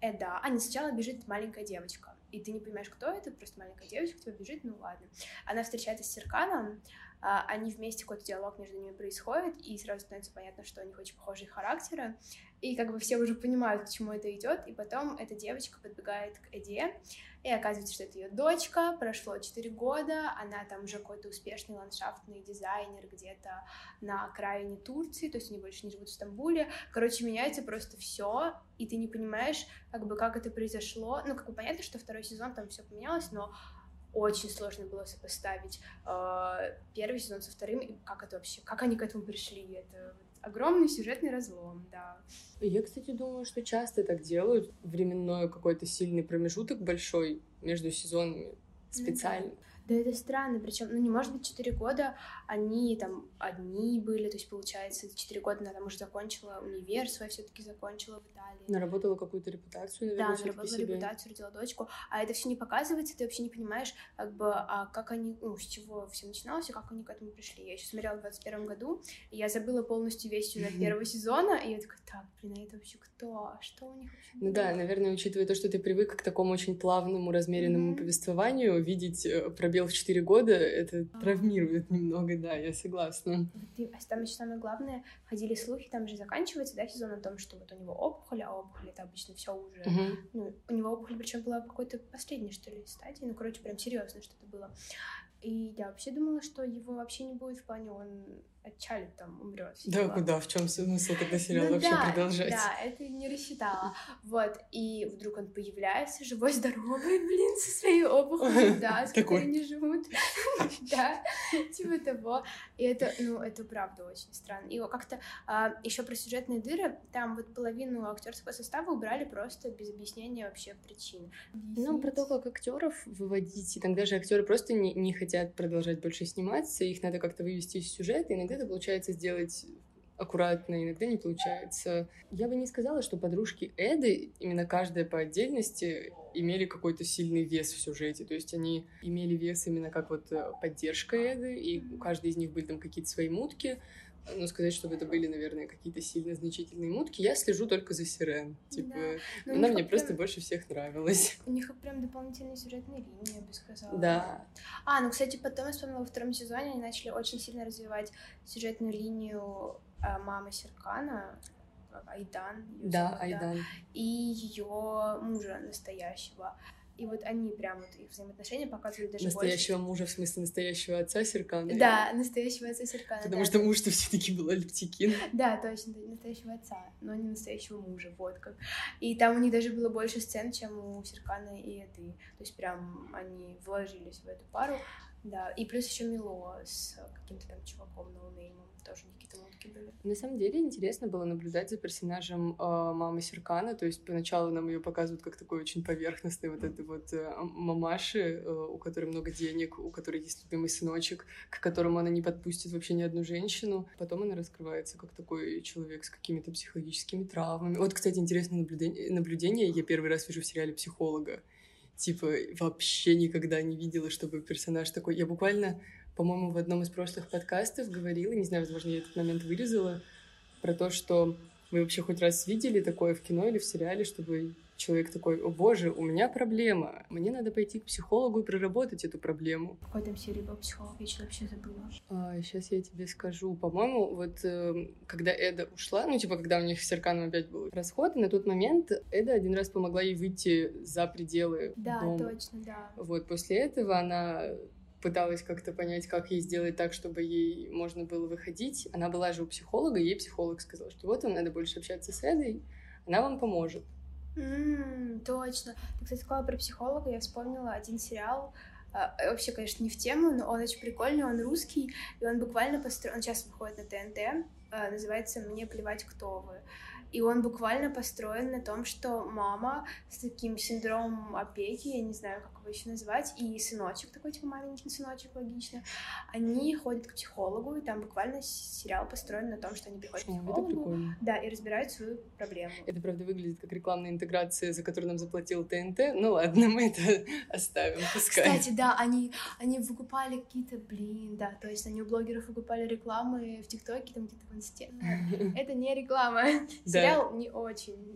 B: Эда, а не сначала бежит маленькая девочка, и ты не понимаешь, кто это, просто маленькая девочка к тебе бежит, ну ладно. Она встречается с Серканом, они вместе какой-то диалог между ними происходит, и сразу становится понятно, что у них очень похожие характеры, и как бы все уже понимают, к чему это идет, и потом эта девочка подбегает к Эде, и оказывается, что это ее дочка, прошло 4 года, она там уже какой-то успешный ландшафтный дизайнер где-то на окраине Турции, то есть они больше не живут в Стамбуле. Короче, меняется просто все, и ты не понимаешь, как бы, как это произошло. Ну, как бы понятно, что второй сезон там все поменялось, но очень сложно было сопоставить э, первый сезон со вторым, и как это вообще, как они к этому пришли. Это огромный сюжетный разлом, да.
A: Я, кстати, думаю, что часто так делают. Временной какой-то сильный промежуток большой между сезонами специально.
B: Да это странно, причем, ну не может быть 4 года они там одни были, то есть получается 4 года она там уже закончила универ свой все-таки закончила в Италии.
A: Наработала какую-то репутацию, наверное,
B: Да, наработала
A: себе.
B: репутацию, родила дочку, а это все не показывается, ты вообще не понимаешь, как бы, а как они, ну, с чего все начиналось и как они к этому пришли. Я еще смотрела в 21 году, и я забыла полностью весь сюжет первого сезона, и я такая, так, блин, а это вообще кто? А что у них вообще
A: Ну
B: было?»
A: да, наверное, учитывая то, что ты привык к такому очень плавному, размеренному повествованию, видеть э, пробел в 4 года, это травмирует немного, да, я согласна.
B: А там еще самое главное, ходили слухи, там же заканчивается, да, сезон о том, что вот у него опухоль, а опухоль это обычно все уже,
A: Мгм.
B: ну, у него опухоль, причем была в какой-то последней, что ли, стадии, ну, короче, прям серьезно что-то было. И я вообще думала, что его вообще не будет в плане, он отчалит там, умрет.
A: Да, куда, в чем смысл тогда сериал
B: Ну
A: вообще
B: да,
A: продолжать?
B: Да, это не рассчитала. Вот, и вдруг он появляется, живой, здоровый, блин, со своей опухолью, да, с которой не живут. Да, типа того. И это, ну, это правда очень странно. И как-то еще про сюжетные дыры, там вот половину актерского состава убрали просто без объяснения вообще причин.
A: Ну, про то, как актеров выводить. Иногда же актеры просто не, не хотят продолжать больше сниматься, их надо как-то вывести из сюжета. Иногда это получается сделать аккуратно, иногда не получается. Я бы не сказала, что подружки Эды, именно каждая по отдельности, имели какой-то сильный вес в сюжете. То есть они имели вес именно как вот э, поддержка Эды, и у каждой из них были там какие-то свои мутки. Но сказать, чтобы это были, наверное, какие-то сильно значительные мутки, я слежу только за Сирен. Типа,
B: Да. Ну,
A: она мне просто
B: прям-
A: больше всех нравилась.
B: У них прям дополнительные сюжетные линии, я бы сказала.
A: Да.
B: А, ну, кстати, потом я вспомнила, во втором сезоне они начали очень сильно развивать сюжетную линию а, мамы Серкана, как Айдан.
A: Да, Айдан.
B: И ее мужа настоящего. И вот они прям вот их взаимоотношения показывали даже
A: Настоящего мужа, в смысле настоящего отца Серкана.
B: больше. Да, настоящего отца Серкана.
A: Потому
B: да.
A: что муж-то все-таки был Альптикин.
B: Да, точно, настоящего отца, но не настоящего мужа, вот как. И там у них даже было больше сцен, чем у Серкана и Эды. То есть прям они вложились в эту пару, да. И плюс еще Мило с каким-то там чуваком ноунеймом, тоже какие-то мутки были.
A: На самом деле интересно было наблюдать за персонажем э, мамы Серкана. То есть поначалу нам ее показывают как такой очень поверхностный вот этой вот э, мамаши, э, у которой много денег, у которой есть любимый сыночек, к которому она не подпустит вообще ни одну женщину. Потом она раскрывается как такой человек с какими-то психологическими травмами. Вот, кстати, интересное наблюдение. наблюдение. Я первый раз вижу в сериале психолога. Типа, вообще никогда не видела, чтобы персонаж такой... Я буквально, по-моему, в одном из прошлых подкастов говорила, не знаю, возможно, я этот момент вырезала, про то, что вы вообще хоть раз видели такое в кино или в сериале, чтобы человек такой, о боже, у меня проблема, мне надо пойти к психологу и проработать эту проблему.
B: В какой там серии был психолог, я что-то вообще забыла.
A: сейчас я тебе скажу. По-моему, вот э, когда Эда ушла, ну, типа, когда у них с Серканом опять был расход, на тот момент Эда один раз помогла ей выйти за пределы
B: Да,
A: дома.
B: точно, да.
A: Вот, после этого она пыталась как-то понять, как ей сделать так, чтобы ей можно было выходить. Она была же у психолога, и ей психолог сказал, что вот вам надо больше общаться с Эдой, она вам поможет.
B: М, точно. Ты, кстати, сказала про психолога, я вспомнила один сериал, а, вообще, конечно, не в тему, но он очень прикольный, он русский, и он буквально построен, он сейчас выходит на ТНТ, а, называется «Мне плевать, кто вы». И он буквально построен на том, что мама с таким синдромом опеки, я не знаю, как его еще назвать, и сыночек такой, типа маленький сыночек, логично, они ходят к психологу, и там буквально сериал построен на том, что они приходят к
A: О, это
B: психологу,
A: прикольно.
B: да, и разбирают свою проблему.
A: Это, правда, выглядит как рекламная интеграция, за которую нам заплатил ТНТ. Ну ладно, мы это оставим, пускай.
B: Кстати, да, они, они выкупали какие-то, блин, да, то есть они у блогеров выкупали рекламы в ТикТоке, там где-то в Инсте. Ну, Это не реклама. Сериал не очень.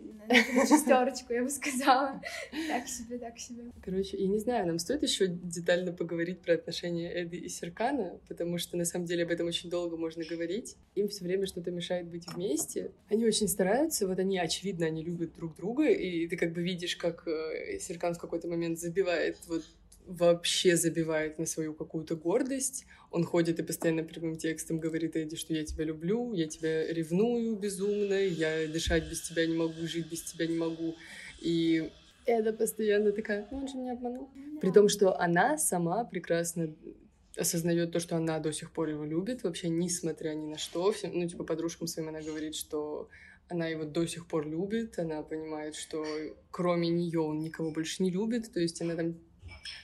B: Шестерочку, я бы сказала. Так себе, так себе.
A: Короче, я не знаю, нам стоит еще детально поговорить про отношения Эды и Серкана, потому что на самом деле об этом очень долго можно говорить. Им все время что-то мешает быть вместе. Они очень стараются, вот они, очевидно, они любят друг друга, и ты как бы видишь, как э, Серкан в какой-то момент забивает вот вообще забивает на свою какую-то гордость. Он ходит и постоянно прямым текстом говорит Эдди, что я тебя люблю, я тебя ревную безумно, я дышать без тебя не могу, жить без тебя не могу. И Эда постоянно такая, ну он же меня обманул. При том, что она сама прекрасно осознает то, что она до сих пор его любит, вообще несмотря ни на что. Всем, ну, типа, подружкам своим она говорит, что она его до сих пор любит, она понимает, что кроме нее он никого больше не любит, то есть она там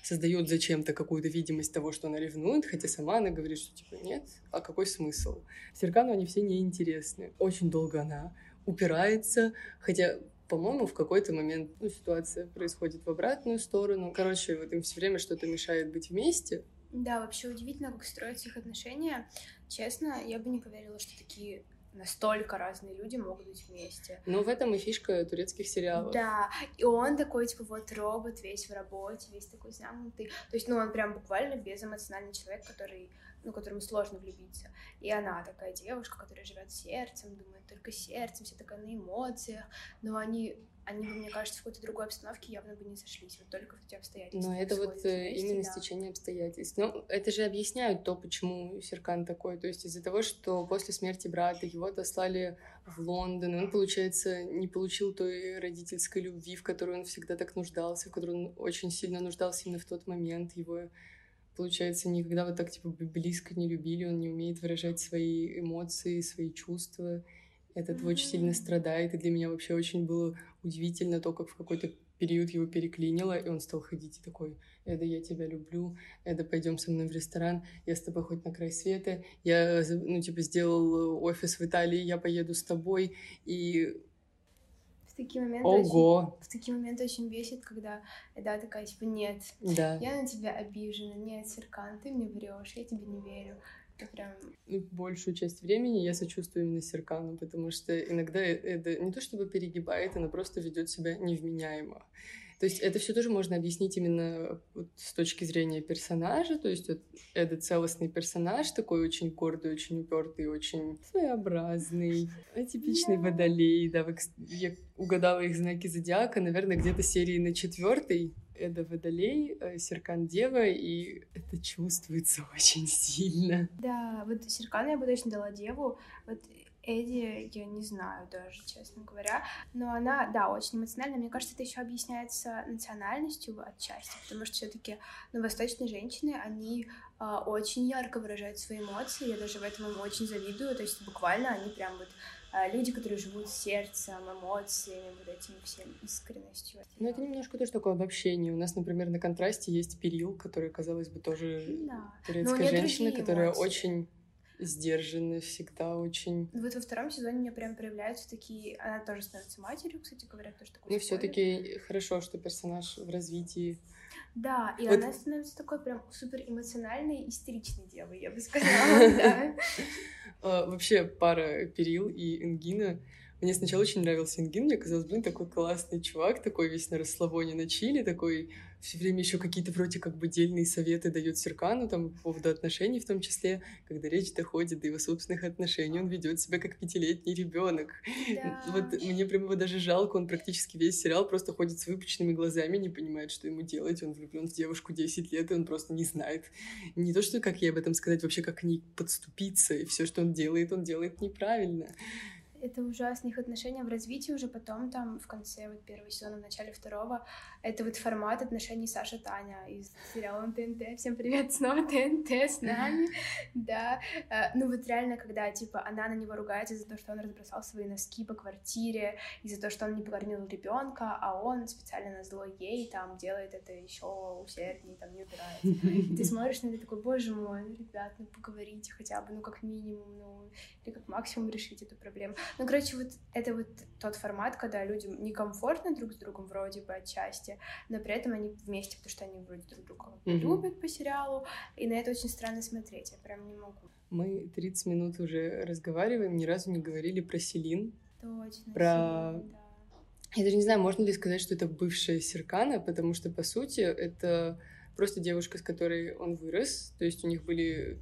A: создает зачем-то какую-то видимость того, что она ревнует, хотя сама она говорит, что типа нет, а какой смысл? Серкану они все неинтересны. Очень долго она упирается, хотя по-моему, в какой-то момент ну, ситуация происходит в обратную сторону. Короче, вот им все время что-то мешает быть вместе.
B: Да, вообще удивительно, как строятся их отношения. Честно, я бы не поверила, что такие настолько разные люди могут быть вместе.
A: Ну, в этом и фишка турецких сериалов.
B: Да, и он такой, типа, вот робот, весь в работе, весь такой замкнутый. То есть, ну, он прям буквально безэмоциональный человек, который, ну, которому сложно влюбиться. И она такая девушка, которая живет сердцем, думает только сердцем, вся такая на эмоциях, но они они бы, мне кажется, в какой-то другой обстановке явно бы не сошлись, вот только в эти обстоятельства.
A: Но это вот э, вместе, именно да. стечение обстоятельств. Ну, это же объясняют то, почему Серкан такой. То есть из-за того, что после смерти брата его отослали в Лондон, он, получается, не получил той родительской любви, в которой он всегда так нуждался, в которой он очень сильно нуждался именно в тот момент. Его получается, никогда вот так, типа, близко не любили, он не умеет выражать свои эмоции, свои чувства этот mm-hmm. очень сильно страдает, и для меня вообще очень было удивительно то, как в какой-то период его переклинило, и он стал ходить и такой, Эда, я тебя люблю, Эда, пойдем со мной в ресторан, я с тобой хоть на край света, я, ну, типа, сделал офис в Италии, я поеду с тобой, и
B: в такие моменты
A: Ого!
B: Очень, в такие моменты очень бесит, когда Эда такая, типа, нет,
A: да.
B: я на тебя обижена, нет, Серкан, ты мне врешь, я тебе не верю. Это прям...
A: Ну, большую часть времени я сочувствую именно Серкану, потому что иногда это не то чтобы перегибает, она просто ведет себя невменяемо. То есть это все тоже можно объяснить именно вот с точки зрения персонажа. То есть вот это целостный персонаж, такой очень гордый, очень упертый, очень своеобразный, атипичный водолей. Да, я угадала их знаки зодиака, наверное, где-то серии на четвертой. Эда Водолей, э, Серкан Дева, и это чувствуется очень сильно.
B: Да, вот Серкан я бы точно дала Деву. Вот Эдди, я не знаю даже, честно говоря. Но она, да, очень эмоциональная. Мне кажется, это еще объясняется национальностью отчасти, потому что все-таки ну, восточные женщины, они э, очень ярко выражают свои эмоции. Я даже в этом им очень завидую. То есть буквально они прям вот а, люди, которые живут сердцем, эмоциями, вот этим всем искренностью.
A: Ну, это немножко тоже такое обобщение. У нас, например, на контрасте есть Перил, который, казалось бы, тоже да. турецкая женщина, которая эмоции. очень сдержанная всегда очень.
B: Вот во втором сезоне мне прям проявляются такие... Она тоже становится матерью, кстати говоря, тоже такой
A: Ну, все таки хорошо, что персонаж в развитии.
B: Да, и вот... она становится такой прям супер эмоциональной, истеричной девой, я бы сказала.
A: А, вообще пара Перил и Ингина. Мне сначала очень нравился Ингин, мне казалось, блин, такой классный чувак, такой весь на расслабоне на чили, такой все время еще какие-то вроде как бы дельные советы дает Серкану, там, по поводу отношений в том числе, когда речь доходит до его собственных отношений, он ведет себя как пятилетний ребенок. Да. Вот мне прям его даже жалко, он практически весь сериал просто ходит с выпученными глазами, не понимает, что ему делать, он влюблен в девушку 10 лет, и он просто не знает. Не то, что как ей об этом сказать, вообще как к ней подступиться, и все, что он делает, он делает неправильно
B: это ужасно. Их отношения в развитии уже потом, там, в конце вот первого сезона, в начале второго, это вот формат отношений Саша-Таня из сериала ТНТ. Всем привет, снова ТНТ с нами, да. Э, ну вот реально, когда, типа, она на него ругается за то, что он разбросал свои носки по квартире, и за то, что он не покормил ребенка, а он специально на зло ей там делает это еще усерднее, там не убирает. Ты смотришь на это такой, боже мой, ну, ребят, ну поговорите хотя бы, ну как минимум, ну или как максимум решить эту проблему. Ну, короче, вот это вот тот формат, когда людям некомфортно друг с другом вроде бы отчасти, но при этом они вместе, потому что они вроде друг друга mm-hmm. любят по сериалу, и на это очень странно смотреть, я прям не могу.
A: Мы 30 минут уже разговариваем, ни разу не говорили про Селин.
B: Точно,
A: про... Селин, да. Я даже не знаю, можно ли сказать, что это бывшая Серкана, потому что, по сути, это просто девушка, с которой он вырос, то есть у них были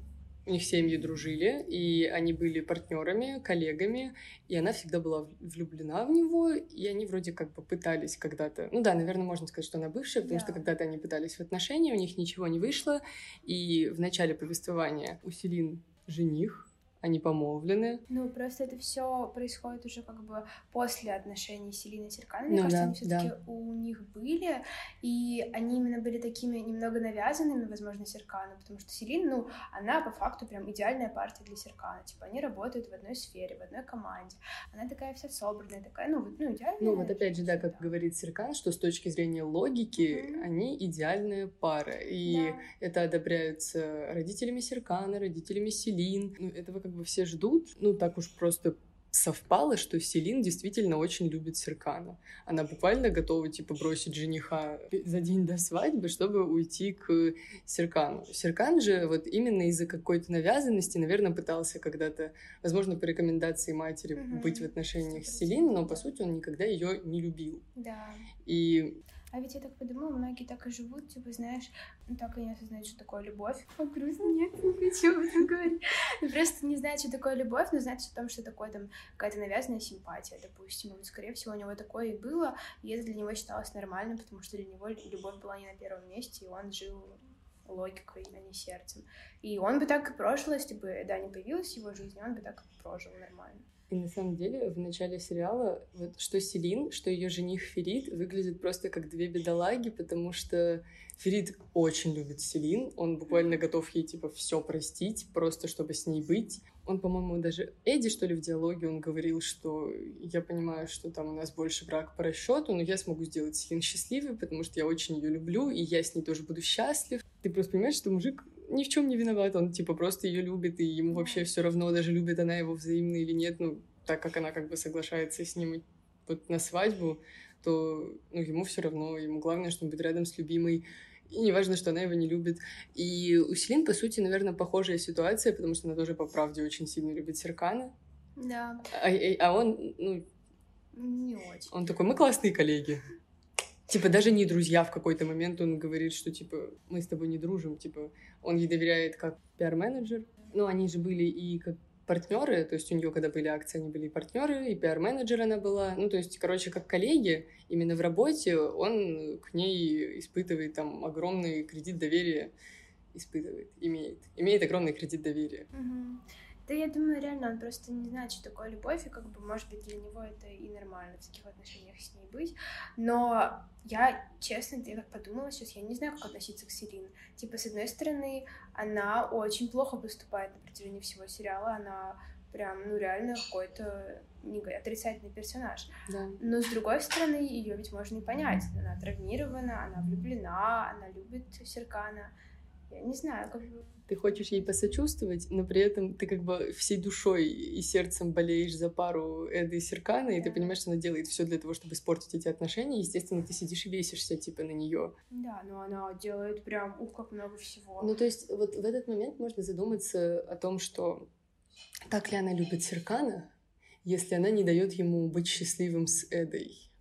A: у них семьи дружили, и они были партнерами, коллегами, и она всегда была влюблена в него, и они вроде как бы пытались когда-то... Ну да, наверное, можно сказать, что она бывшая, потому да. что когда-то они пытались в отношения, у них ничего не вышло, и в начале повествования у Селин жених, они помолвлены.
B: Ну, просто это все происходит уже как бы после отношений Селины и Серкана. Мне
A: Ну
B: кажется,
A: да,
B: они все таки
A: да.
B: у них были, и они именно были такими немного навязанными, возможно, Серкану, потому что Селина, ну, она по факту прям идеальная партия для Серкана. Типа, они работают в одной сфере, в одной команде. Она такая вся собранная, такая, ну, вот, ну, идеальная.
A: Ну вот опять же, да, как
B: всегда.
A: говорит Серкан, что с точки зрения логики
B: Мгм.
A: они идеальная пара. И
B: Да.
A: это одобряется родителями Серкана, родителями Селин. Ну, этого как бы все ждут. Ну, так уж просто совпало, что Селин действительно очень любит Серкана. Она буквально готова, типа, бросить жениха за день до свадьбы, чтобы уйти к Серкану. Серкан же вот именно из-за какой-то навязанности, наверное, пытался когда-то, возможно, по рекомендации матери
B: Мгм.
A: быть в отношениях с Селин, но, по сути, он никогда ее не любил.
B: Да.
A: И
B: А ведь я так подумала, многие так и живут, типа, знаешь, ну, так и не осознают, что такое любовь. О, грустно, нет, не хочу об этом говорить. Ну, Просто не знают, что такое любовь, но знают о том, что такое там какая-то навязанная симпатия, допустим. Вот, скорее всего, у него такое и было, и это для него считалось нормальным, потому что для него любовь была не на первом месте, и он жил логикой, а не сердцем. И он бы так и прожил, если бы, да, не появилась в его жизни, он бы так и прожил нормально.
A: И на самом деле в начале сериала вот что Селин, что ее жених Ферид выглядят просто как две бедолаги, потому что Ферид очень любит Селин, он буквально готов ей типа все простить, просто чтобы с ней быть. Он, по-моему, даже Эдди, что ли, в диалоге он говорил, что я понимаю, что там у нас больше брак по расчету, но я смогу сделать Селин счастливой, потому что я очень ее люблю, и я с ней тоже буду счастлив. Ты просто понимаешь, что мужик ни в чем не виноват, он типа просто ее любит, и ему вообще все равно, даже любит она его взаимно или нет, ну, так как она как бы соглашается с ним вот на свадьбу, то ну, ему все равно, ему главное, чтобы быть рядом с любимой, и не важно, что она его не любит. И у Селин, по сути, наверное, похожая ситуация, потому что она тоже по правде очень сильно любит Серкана,
B: Да,
A: а- а он, ну,
B: не очень.
A: он такой, мы классные коллеги. Типа, даже не друзья в какой-то момент он говорит, что, типа, мы с тобой не дружим, типа, он ей доверяет как пиар-менеджер. Ну, они же были и как партнеры, то есть у нее, когда были акции, они были и партнеры, и пиар-менеджер она была. Ну, то есть, короче, как коллеги, именно в работе он к ней испытывает там огромный кредит доверия, испытывает, имеет, имеет огромный кредит доверия.
B: Мгм. Да я думаю, реально, он просто не знает, что такое любовь, и как бы, может быть, для него это и нормально в таких отношениях с ней быть. Но я, честно, я так подумала сейчас, я не знаю, как относиться к Селин. Типа, с одной стороны, она очень плохо поступает на протяжении всего сериала, она прям, ну, реально какой-то отрицательный персонаж.
A: Да.
B: Но с другой стороны, ее ведь можно и понять. Она травмирована, она влюблена, она любит Серкана. Я не знаю, как бы...
A: Ты хочешь ей посочувствовать, но при этом ты как бы всей душой и сердцем болеешь за пару Эды и Серкана, и ты
B: Да.
A: понимаешь, что она делает все для того, чтобы испортить эти отношения. Естественно, ты сидишь и бесишься, типа, на нее.
B: Да, но она делает прям, ух, как много всего.
A: Ну, то есть, вот в этот момент можно задуматься о том, что так ли она любит Серкана, если она не дает ему быть счастливым с Эдой.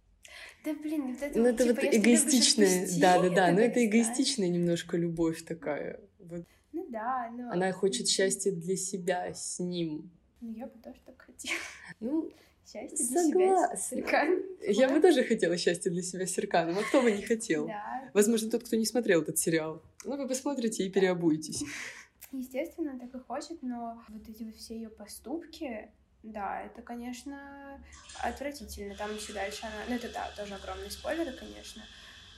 B: Да блин, вот это,
A: Ну, это
B: типа,
A: вот эгоистичная,
B: отпусти,
A: да, да, да, но это
B: как
A: эгоистичная немножко любовь такая. Вот
B: Ну да, но...
A: она хочет счастья для себя с ним.
B: Ну я бы тоже так хотела.
A: Ну,
B: Счастье для себя,
A: Согласна.
B: Серкан.
A: я бы тоже хотела счастья для себя с Серканом, а кто бы не хотел?
B: Да.
A: Возможно, тот, кто не смотрел этот сериал. Ну, вы посмотрите и переобуетесь.
B: Естественно, так и хочет, но вот эти вот все ее поступки, да, это, конечно, отвратительно. Там еще дальше она... Ну, это, да, тоже огромные спойлеры, конечно.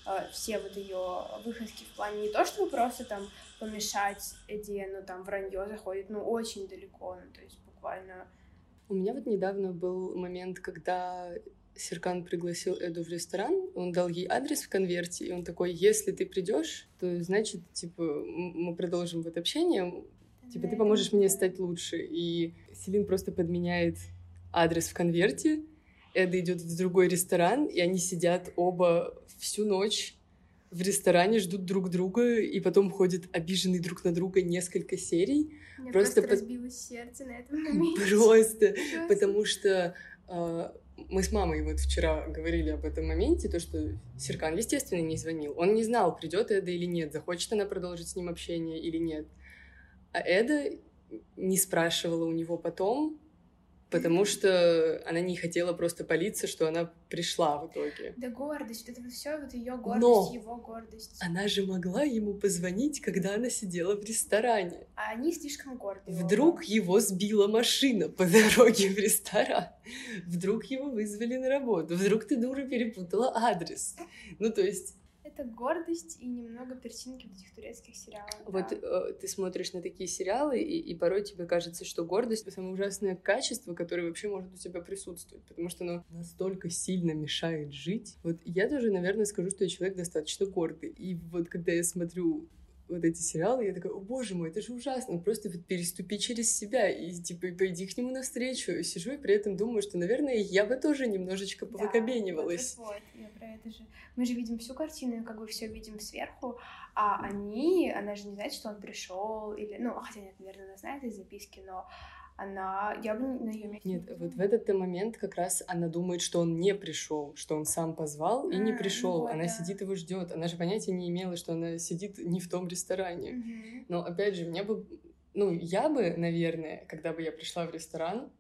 B: Э, Все вот ее выходки в плане не то, чтобы просто там помешать Эдди, ну, там, вранье заходит, ну, очень далеко, ну, то есть буквально...
A: У меня вот недавно был момент, когда Серкан пригласил Эду в ресторан, он дал ей адрес в конверте, и он такой, если ты придешь, то значит, типа, мы продолжим вот общение, типа, ты поможешь мне стать лучше. И Селин просто подменяет адрес в конверте, Эда идет в другой ресторан, и они сидят оба всю ночь в ресторане, ждут друг друга, и потом ходят обиженные друг на друга несколько серий.
B: Меня
A: просто
B: просто, разбилось сердце на этом моменте.
A: Просто
B: Просто.
A: потому что э, мы с мамой вот вчера говорили об этом моменте, то, что Серкан, естественно, не звонил. Он не знал, придет Эда или нет, захочет она продолжить с ним общение или нет. А Эда не спрашивала у него потом, потому что она не хотела просто палиться, что она пришла в итоге.
B: Да гордость, это все вот ее гордость,
A: Но
B: его гордость.
A: Она же могла ему позвонить, когда она сидела в ресторане.
B: А они слишком горды.
A: Вдруг его сбила машина по дороге в ресторан. Вдруг его вызвали на работу. Вдруг ты, дура, перепутала адрес. Ну, то есть
B: это гордость и немного перчинки в этих турецких сериалах.
A: Вот
B: да.
A: э, ты смотришь на такие сериалы, и, и порой тебе кажется, что гордость — это самое ужасное качество, которое вообще может у тебя присутствовать, потому что оно настолько сильно мешает жить. Вот я тоже, наверное, скажу, что я человек достаточно гордый. И вот когда я смотрю вот эти сериалы, я такая, о боже мой, это же ужасно, просто вот переступи через себя и типа пойди к нему навстречу. Сижу и при этом думаю, что, наверное, я бы тоже немножечко повыкобенивалась.
B: Да, вот, вот, я про это же. Мы же видим всю картину, как бы все видим сверху, а они, она же не знает, что он пришел, или, ну, хотя нет, наверное, она знает из записки, но она, я бы на ее месте...
A: Нет, вот в этот момент как раз она думает, что он не пришел, что он сам позвал и не пришел.
B: вот,
A: она
B: да.
A: сидит его ждет. Она же понятия не имела, что она сидит не в том ресторане.
B: Мгм.
A: Но опять же, мне бы, ну, я бы, наверное, когда бы я пришла в ресторан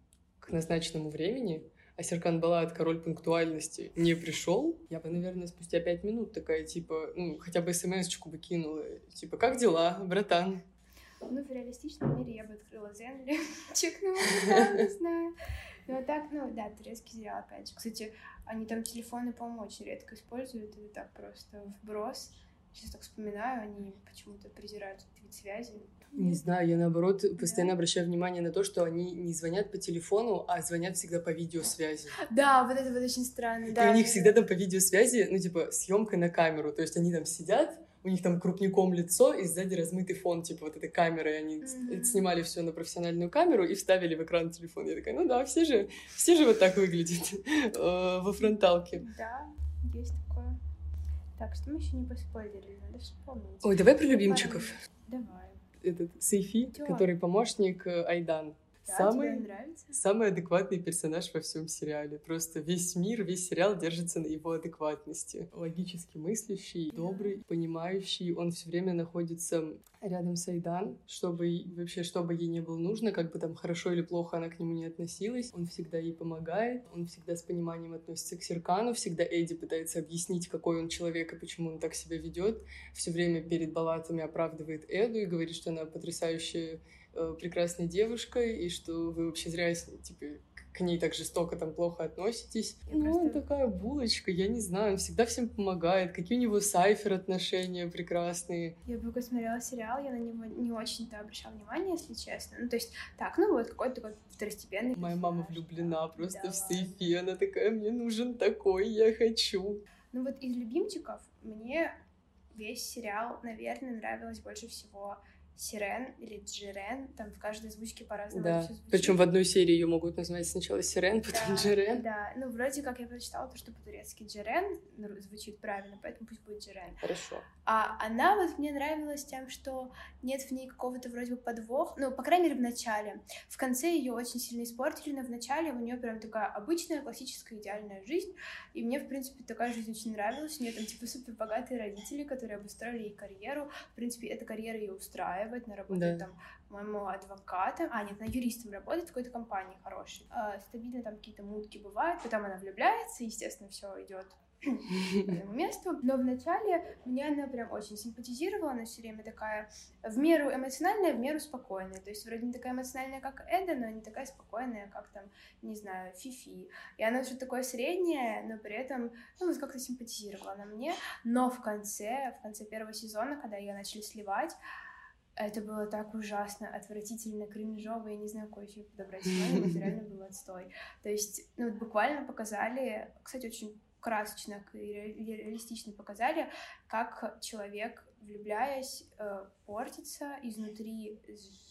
A: к назначенному времени, а Серкан Балат, король пунктуальности, не пришел, я бы, наверное, спустя пять минут такая, типа, ну, хотя бы смс-очку бы кинула, типа, как дела, братан?
B: Ну, в реалистичном мире я бы открыла Зенли, чекнула, да, не знаю. Ну, а так, ну, да, турецкий сериал, опять же. Кстати, они там телефоны, по-моему, очень редко используют, это так просто вброс. Сейчас так вспоминаю, они почему-то презирают вид связи.
A: Не знаю, я наоборот постоянно обращаю внимание на то, что они не звонят по телефону, а звонят всегда по видеосвязи.
B: Да, вот это вот очень странно,
A: И
B: да.
A: у них всегда там по видеосвязи, ну, типа, съемка на камеру. То есть они там сидят, у них там крупником лицо, и сзади размытый фон, типа, вот этой камеры. Они
B: Мгм.
A: снимали все на профессиональную камеру и вставили в экран телефон. Я такая, ну да, все же, все же вот так выглядят э, во фронталке.
B: Да, есть такое. Так, что мы еще не поспорили, надо вспомнить.
A: Ой, давай про любимчиков.
B: Давай.
A: Этот Сейфи, который помощник э, Айдан.
B: Да,
A: Самый
B: тебе нравится?
A: Самый адекватный персонаж во всем сериале. Просто весь мир, весь сериал держится на его адекватности. Логически мыслящий, добрый, понимающий. Он все время находится рядом с Айдан, чтобы вообще, что бы ей не было нужно, как бы там хорошо или плохо она к нему не относилась. Он всегда ей помогает, он всегда с пониманием относится к Серкану, всегда Эдди пытается объяснить, какой он человек и почему он так себя ведет. Все время перед балатами оправдывает Эду и говорит, что она потрясающая э, прекрасной девушкой, и что вы вообще зря типа, к- ней так жестоко, там, плохо относитесь.
B: Я
A: ну, он
B: просто-
A: такая булочка, я не знаю, он всегда всем помогает. Какие у него сайфер отношения прекрасные.
B: Я только смотрела сериал, я на него не очень-то обращала внимание, если честно. Ну, то есть, так, ну вот какой-то такой второстепенный
A: Моя мама влюблена
B: да.
A: просто
B: Да
A: в. Сейфи. Она такая, мне нужен такой, я хочу.
B: Ну вот из любимчиков мне весь сериал, наверное, нравилось больше всего Сирен или Джирен. Там в каждой озвучке по-разному
A: Да.
B: всё звучит.
A: Причем в одной серии ее могут назвать сначала Сирен, потом
B: Да,
A: Джерен.
B: Да, ну вроде как я прочитала то, что по-турецки Джерен ну, звучит правильно, поэтому пусть будет Джерен.
A: Хорошо.
B: А она вот мне нравилась тем, что нет в ней какого-то вроде бы подвоха, ну, по крайней мере, в начале. В конце ее очень сильно испортили, но в начале у нее прям такая обычная, классическая, идеальная жизнь. И мне, в принципе, такая жизнь очень нравилась. У нее там, типа, супер богатые родители, которые обустроили ей карьеру. В принципе, эта карьера ее устраивает. Она работает
A: Да.
B: там, по-моему, адвокатом. А, нет, она юристом работает в какой-то компании хорошей. А, стабильно там какие-то мутки бывают. Потом она влюбляется, естественно, все идет этому месту. Но вначале мне она прям очень симпатизировала, она все время такая в меру эмоциональная, в меру спокойная. То есть вроде не такая эмоциональная, как Эда, но не такая спокойная, как там, не знаю, Фифи. И она что-то такое среднее, но при этом, ну, вот как-то симпатизировала она мне. Но в конце, в конце первого сезона, когда ее начали сливать, это было так ужасно, отвратительно, кринжово, я не знаю, какой еще подобрать синоним, это реально был отстой. То есть, ну, вот буквально показали, кстати, очень красочно и ре- реалистично показали, как человек, влюбляясь, э, портится, изнутри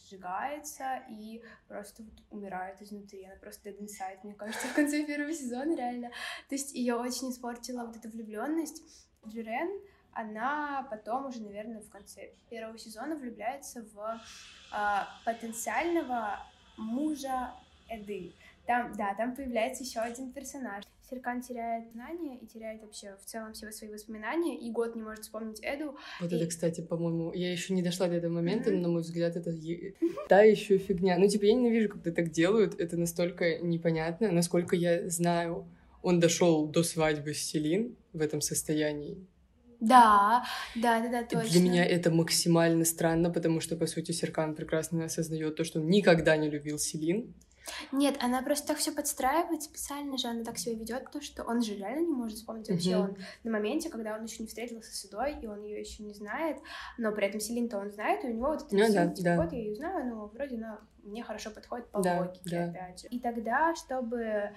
B: сжигается и просто вот умирает изнутри. Она просто dead inside, мне кажется, в конце первого сезона, реально. То есть ее очень испортила вот эта влюбленность. Джерен, она потом уже, наверное, в конце первого сезона влюбляется в а, потенциального мужа Эды. Там, да, там появляется еще один персонаж. Серкан теряет знания и теряет вообще в целом все свои воспоминания, и год не может вспомнить Эду.
A: Вот
B: и...
A: это, кстати, по-моему, я еще не дошла до этого момента, mm-hmm. но, на мой взгляд, это та еще фигня. Ну, типа, я ненавижу, когда так делают, это настолько непонятно, насколько я знаю, он дошел до свадьбы с Селин в этом состоянии.
B: Да, да, да, да, точно.
A: Для меня это максимально странно, потому что, по сути, Серкан прекрасно осознает то, что он никогда не любил Селин.
B: Нет, она просто так все подстраивает специально же, она так себя ведет, то что он же реально не может вспомнить вообще uh-huh. он на моменте, когда он еще не встретился с Идой, и он ее еще не знает, но при этом Селин-то он знает, и у него вот это ну, да, типа, да. вот я ее знаю, но вроде она мне хорошо подходит по да, логике, да. опять же. И тогда, чтобы э,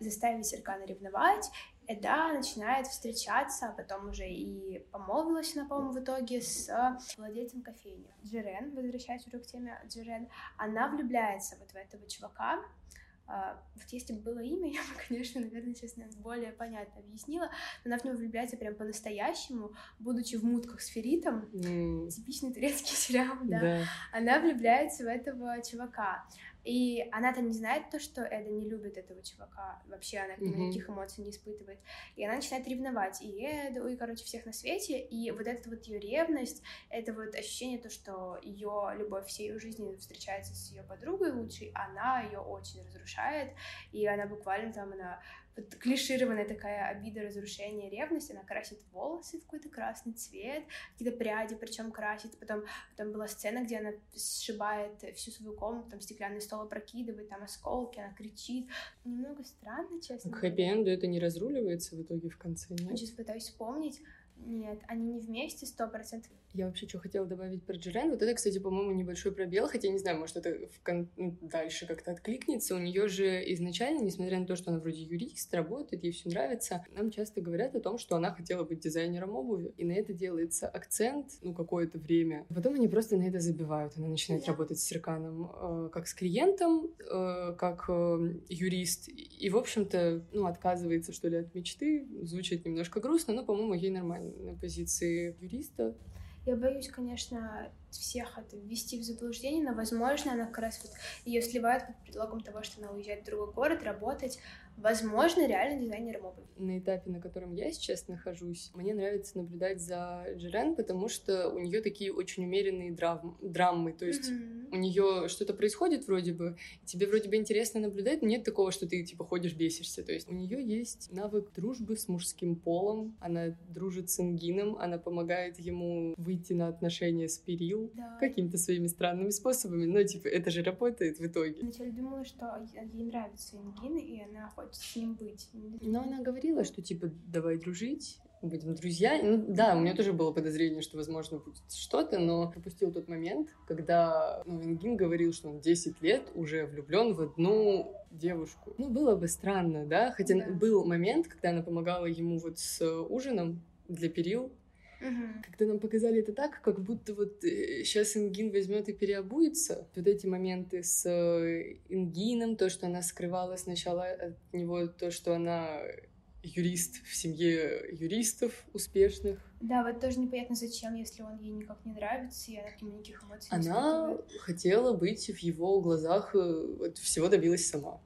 B: заставить Серкана ревновать, Эда начинает встречаться, а потом уже и помолвилась она, по-моему, в итоге с владельцем кофейни. Джерен, возвращаясь уже к теме Джерен, она влюбляется вот в этого чувака, а, вот если бы было имя, я бы, конечно, наверное, честно, более понятно объяснила, но она в него влюбляется прям по-настоящему, будучи в мутках с Феритом, mm. типичный турецкий сериал, да. да, она влюбляется в этого чувака. И она-то не знает то, что Эда не любит этого чувака. Вообще она mm-hmm. никаких эмоций не испытывает. И она начинает ревновать и Эду, и, короче, всех на свете. И вот эта вот ее ревность, это вот ощущение то, что ее любовь всей ее жизни встречается с ее подругой лучшей, она ее очень разрушает. И она буквально там, она вот клишированная такая обида, разрушение, ревность, она красит волосы в какой-то красный цвет, какие-то пряди причем красит, потом, потом была сцена, где она сшибает всю свою комнату, там стеклянный стол опрокидывает, там осколки, она кричит. Немного странно, честно.
A: К хэппи-энду это не разруливается в итоге в конце, нет?
B: Я сейчас пытаюсь вспомнить. Нет, они не вместе, сто процентов.
A: Я вообще что хотела добавить про Джерен. Вот это, кстати, по-моему, небольшой пробел, хотя не знаю, может, это в кон... Ну, дальше как-то откликнется. У нее же изначально, несмотря на то, что она вроде юрист, работает, ей все нравится, нам часто говорят о том, что она хотела быть дизайнером обуви. И на это делается акцент, ну, какое-то время. Потом они просто на это забивают. Она начинает да. работать с Серканом э, как с клиентом, э, как э, юрист. И, в общем-то, ну, отказывается, что ли, от мечты. Звучит немножко грустно, но, по-моему, ей нормально на позиции юриста.
B: Я боюсь, конечно, всех это ввести в заблуждение, но, возможно, она как раз вот ее сливают под предлогом того, что она уезжает в другой город работать, возможно, реально дизайнером обуви.
A: На этапе, на котором я сейчас нахожусь, мне нравится наблюдать за Джерен, потому что у нее такие очень умеренные драм драмы, то есть mm-hmm. у нее что-то происходит вроде бы, тебе вроде бы интересно наблюдать, но нет такого, что ты типа ходишь, бесишься, то есть у нее есть навык дружбы с мужским полом, она дружит с Ингином, она помогает ему выйти на отношения с Перил да. какими-то своими странными способами, но типа это же работает в итоге.
B: Вначале думала, что ей нравится Ингин, и она хочет с ним быть.
A: Но она говорила, что типа давай дружить, будем друзья. Ну да, у меня тоже было подозрение, что возможно будет что-то, но пропустил тот момент, когда ну, Ингин говорил, что он 10 лет уже влюблен в одну девушку. Ну, было бы странно, да? Хотя да. был момент, когда она помогала ему вот с ужином для перил, Угу. Когда нам показали это так, как будто вот сейчас э, Ингин возьмет и переобуется. Вот эти моменты с э, Ингином, то, что она скрывала сначала от него, то, что она юрист в семье юристов успешных.
B: Да, вот тоже непонятно зачем, если он ей никак не нравится, и она к нему никаких эмоций
A: она не Она хотела быть в его глазах, э, вот всего добилась сама.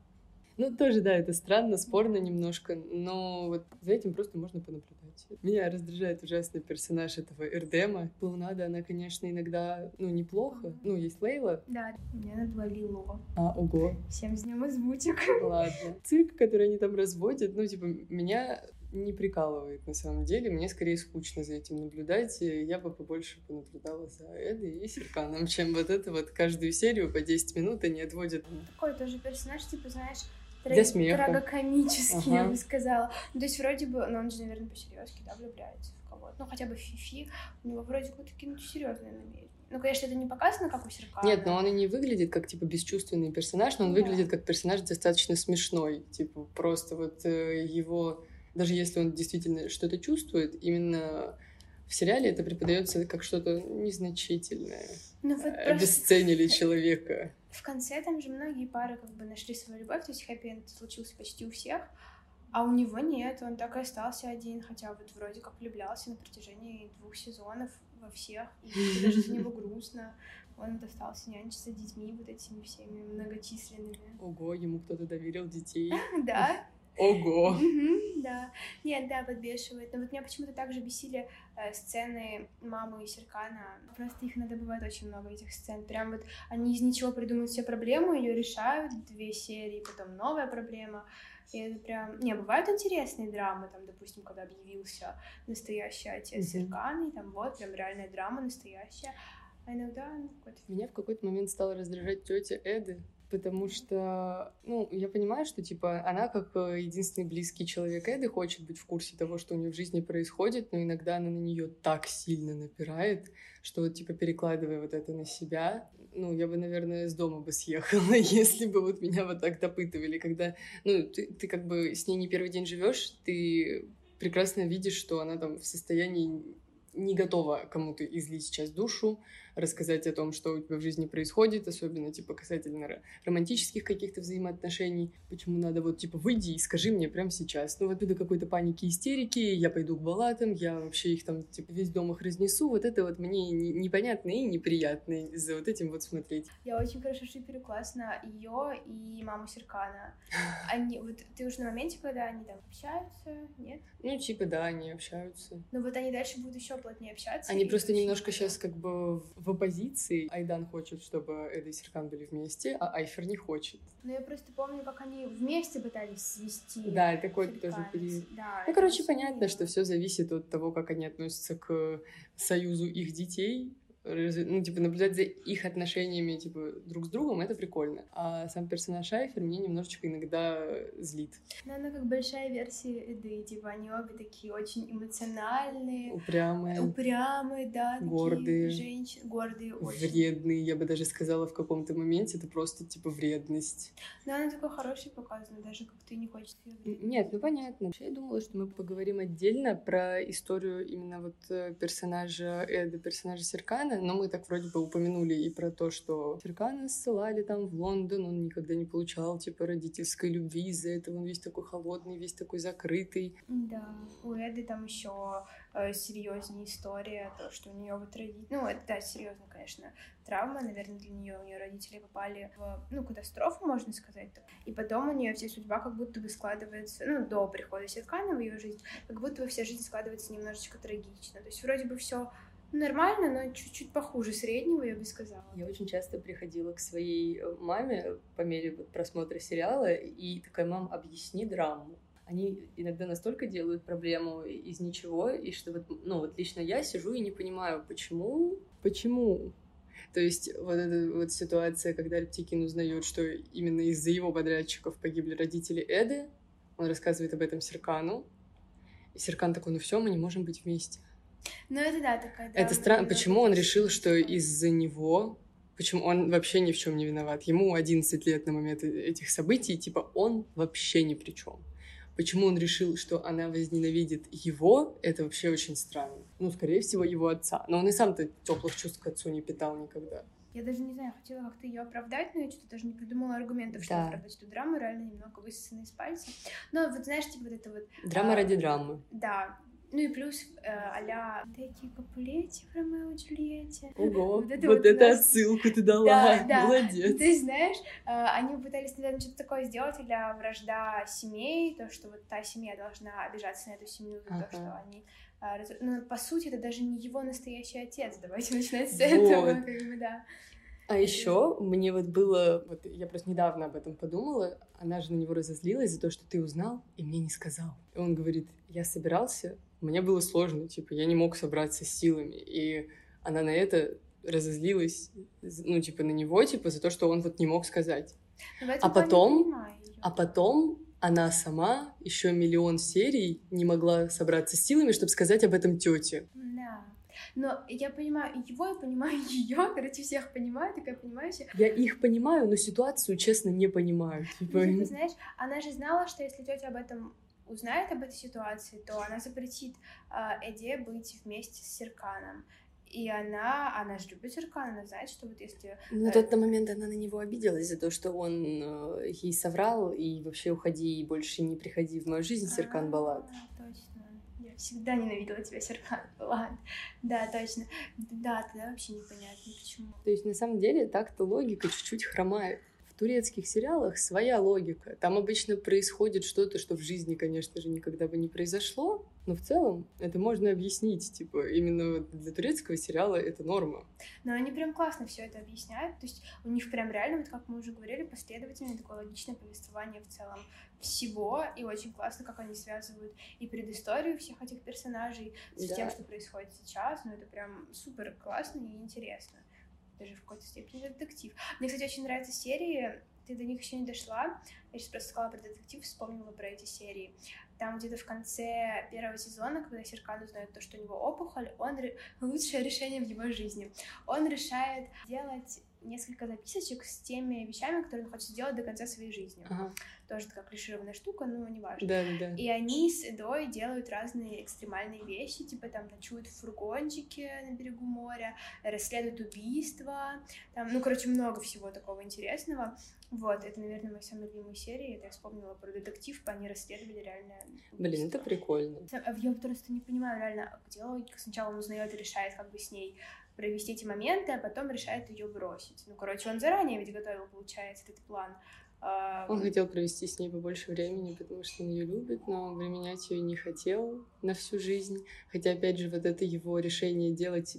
A: Ну, тоже, да, это странно, спорно немножко, но вот за этим просто можно понаблюдать. Меня раздражает ужасный персонаж этого Эрдема. Клоунада, она, конечно, иногда, ну, неплохо. Ну, есть Лейла.
B: Да, меня надо Лилова.
A: А, ого.
B: Всем с днем озвучек.
A: Ладно. Цирк, который они там разводят, ну, типа, меня не прикалывает на самом деле. Мне скорее скучно за этим наблюдать. Я бы побольше понаблюдала за Эдой и Серканом, чем вот это вот каждую серию по 10 минут они отводят.
B: Такой тоже персонаж, типа, знаешь,
A: для смеха.
B: Трагокомический, ага. я бы сказала. Ну, то есть вроде бы, ну он же, наверное, по-серьезки, да, влюбляется в кого-то. Ну, хотя бы Фифи, у него вроде бы такие, ну, серьезные намерения. Ну, конечно, это не показано, как у Серкана.
A: Нет, но он и не выглядит как, типа, бесчувственный персонаж, но он да. выглядит как персонаж достаточно смешной. Типа, просто вот э, его... Даже если он действительно что-то чувствует, именно в сериале это преподается как что-то незначительное. Ну, вот Обесценили просто... человека.
B: В конце там же многие пары как бы нашли свою любовь, то есть хэппи случился почти у всех, а у него нет, он так и остался один, хотя вот вроде как влюблялся на протяжении двух сезонов во всех, и даже за него грустно. Он вот остался нянчиться с детьми вот этими всеми многочисленными.
A: Ого, ему кто-то доверил детей.
B: Да,
A: Ого!
B: Да. Нет, да, подбешивает. Но вот меня почему-то также бесили э, сцены мамы и Серкана. Просто их надо бывает очень много, этих сцен. Прям вот они из ничего придумывают все проблемы, ее решают, две серии, потом новая проблема. И это прям... Не, бывают интересные драмы, там, допустим, когда объявился настоящий отец mm-hmm. Серкана, и там вот прям реальная драма настоящая. А иногда... Ну,
A: Меня в какой-то момент стала раздражать тетя Эды, потому что, ну, я понимаю, что, типа, она как э, единственный близкий человек Эды хочет быть в курсе того, что у нее в жизни происходит, но иногда она на нее так сильно напирает, что вот, типа, перекладывая вот это на себя, ну, я бы, наверное, с дома бы съехала, если бы вот меня вот так допытывали, когда, ну, ты, ты как бы с ней не первый день живешь, ты прекрасно видишь, что она там в состоянии не готова кому-то излить сейчас душу, рассказать о том, что у тебя в жизни происходит, особенно, типа, касательно романтических каких-то взаимоотношений. Почему надо вот, типа, выйди и скажи мне прямо сейчас. Ну, вот оттуда какой-то паники, истерики, я пойду к балатам, я вообще их там, типа, весь дом их разнесу. Вот это вот мне непонятно и неприятно за вот этим вот смотреть.
B: Я очень хорошо шиперю классно ее и маму Серкана. Они, вот ты уже на моменте, когда они там общаются, нет?
A: Ну, типа, да, они общаются.
B: Ну, вот они дальше будут еще плотнее общаться.
A: Они просто немножко сейчас как бы в оппозиции. Айдан хочет, чтобы Эда и Серкан были вместе, а Айфер не хочет.
B: Ну, я просто помню, как они вместе пытались свести.
A: Да, такой тоже период. Да, ну, короче, понятно, что все зависит от того, как они относятся к союзу их детей ну, типа, наблюдать за их отношениями, типа, друг с другом, это прикольно. А сам персонаж Айфер мне немножечко иногда злит.
B: Ну, она как большая версия Эды, типа, они обе такие очень эмоциональные.
A: Упрямые.
B: Упрямые, да.
A: Гордые.
B: Женщины, гордые
A: очень. Вредные, я бы даже сказала в каком-то моменте, это просто, типа, вредность.
B: Но она такой хороший показана, даже как ты не хочешь ее
A: Нет, ну, понятно. Вообще, я думала, что мы поговорим отдельно про историю именно вот э, персонажа Эды, персонажа Серкана, Серкана, но мы так вроде бы упомянули и про то, что Серкана ссылали там в Лондон, он никогда не получал, типа, родительской любви, из-за этого он весь такой холодный, весь такой закрытый.
B: Да, у Эды там еще э, серьезнее история, то, что у нее вот родители... Ну, это, да, серьезно, конечно, травма, наверное, для нее. У нее родители попали в, ну, катастрофу, можно сказать. И потом у нее вся судьба как будто бы складывается, ну, до прихода Серкана в ее жизнь, как будто бы вся жизнь складывается немножечко трагично. То есть вроде бы все Нормально, но чуть-чуть похуже среднего, я бы сказала.
A: Я очень часто приходила к своей э, маме по мере просмотра сериала, и такая, мам, объясни драму. Они иногда настолько делают проблему из ничего, и что вот, ну вот лично я сижу и не понимаю, почему, почему. То есть вот эта вот ситуация, когда Птикин узнает, что именно из-за его подрядчиков погибли родители Эды, он рассказывает об этом Серкану, и Серкан такой, ну все, мы не можем быть вместе.
B: Ну, это да, такая...
A: Это странно. Почему он решил, что из-за него... Почему он вообще ни в чем не виноват? Ему 11 лет на момент э, этих событий, типа, он вообще ни при чем. Почему он решил, что она возненавидит его, это вообще очень странно. Ну, скорее всего, его отца. Но он и сам-то теплых чувств к отцу не питал никогда.
B: Я даже не знаю, хотела как-то ее оправдать, но я что-то даже не придумала аргументов, чтобы да. оправдать эту драму, реально немного высосана из пальца. Но вот знаешь, типа вот это вот...
A: Драма а, ради драмы.
B: Да, ну и плюс э, а-ля такие Капулетти в Ромео и Джульетте.
A: Ого, вот это, вот вот это нас... отсылку ты дала, да, да. молодец.
B: Ты знаешь, э, они пытались, наверное, что-то такое сделать для вражда семей, то, что вот та семья должна обижаться на эту семью за ага. то, что они... Э, ну, по сути, это даже не его настоящий отец, давайте начинать с вот. этого, как бы, да.
A: А еще мне вот было, вот я просто недавно об этом подумала, она же на него разозлилась за то, что ты узнал и мне не сказал. И он говорит, я собирался мне было сложно, типа, я не мог собраться с силами, и она на это разозлилась, ну, типа, на него, типа, за то, что он вот не мог сказать. А потом, а потом она сама еще миллион серий не могла собраться с силами, чтобы сказать об этом тете.
B: Да. Но я понимаю его, я понимаю ее, короче, всех понимаю, такая понимающая.
A: Я их понимаю, но ситуацию, честно, не понимаю.
B: Типа... Ну, ты знаешь, она же знала, что если тетя об этом узнает об этой ситуации, то она запретит э, Эде быть вместе с Серканом. И она, она же любит Серкана, она знает, что вот если...
A: На э, тот момент она на него обиделась за то, что он э, ей соврал, и вообще уходи, и больше не приходи в мою жизнь, Серкан Балат.
B: Точно. Я всегда ненавидела тебя, Серкан Балат. Да, точно. Да, тогда вообще непонятно, почему.
A: То есть, на самом деле, так-то логика чуть-чуть хромает турецких сериалах своя логика. Там обычно происходит что-то, что в жизни, конечно же, никогда бы не произошло, но в целом это можно объяснить. Типа, именно для турецкого сериала это норма.
B: Но они прям классно все это объясняют. То есть у них прям реально, вот как мы уже говорили, последовательное такое логичное повествование в целом всего. И очень классно, как они связывают и предысторию всех этих персонажей с да. тем, что происходит сейчас. Ну, это прям супер классно и интересно. Даже в какой-то степени детектив. Мне, кстати, очень нравятся серии, ты до них еще не дошла. Я сейчас просто сказала про детектив, вспомнила про эти серии. Там где-то в конце первого сезона, когда Серкан узнает то, что у него опухоль, он лучшее решение в его жизни. Он решает делать несколько записочек с теми вещами, которые он хочет сделать до конца своей жизни. Ага. Тоже такая клишированная штука, но не важно.
A: Да, да.
B: И они с Эдой делают разные экстремальные вещи, типа там ночуют в фургончике на берегу моря, расследуют убийства, там, ну, короче, много всего такого интересного. Вот, это, наверное, мои самые любимые серии. Это я вспомнила про детектив, они расследовали реально.
A: Блин, это прикольно.
B: Я просто не понимаю реально, где логика. Сначала он узнает и решает, как бы с ней провести эти моменты, а потом решает ее бросить. Ну, короче, он заранее ведь готовил, получается, этот план.
A: А, он хотел провести с ней побольше времени, потому что он ее любит, но применять ее не хотел на всю жизнь. Хотя, опять же, вот это его решение делать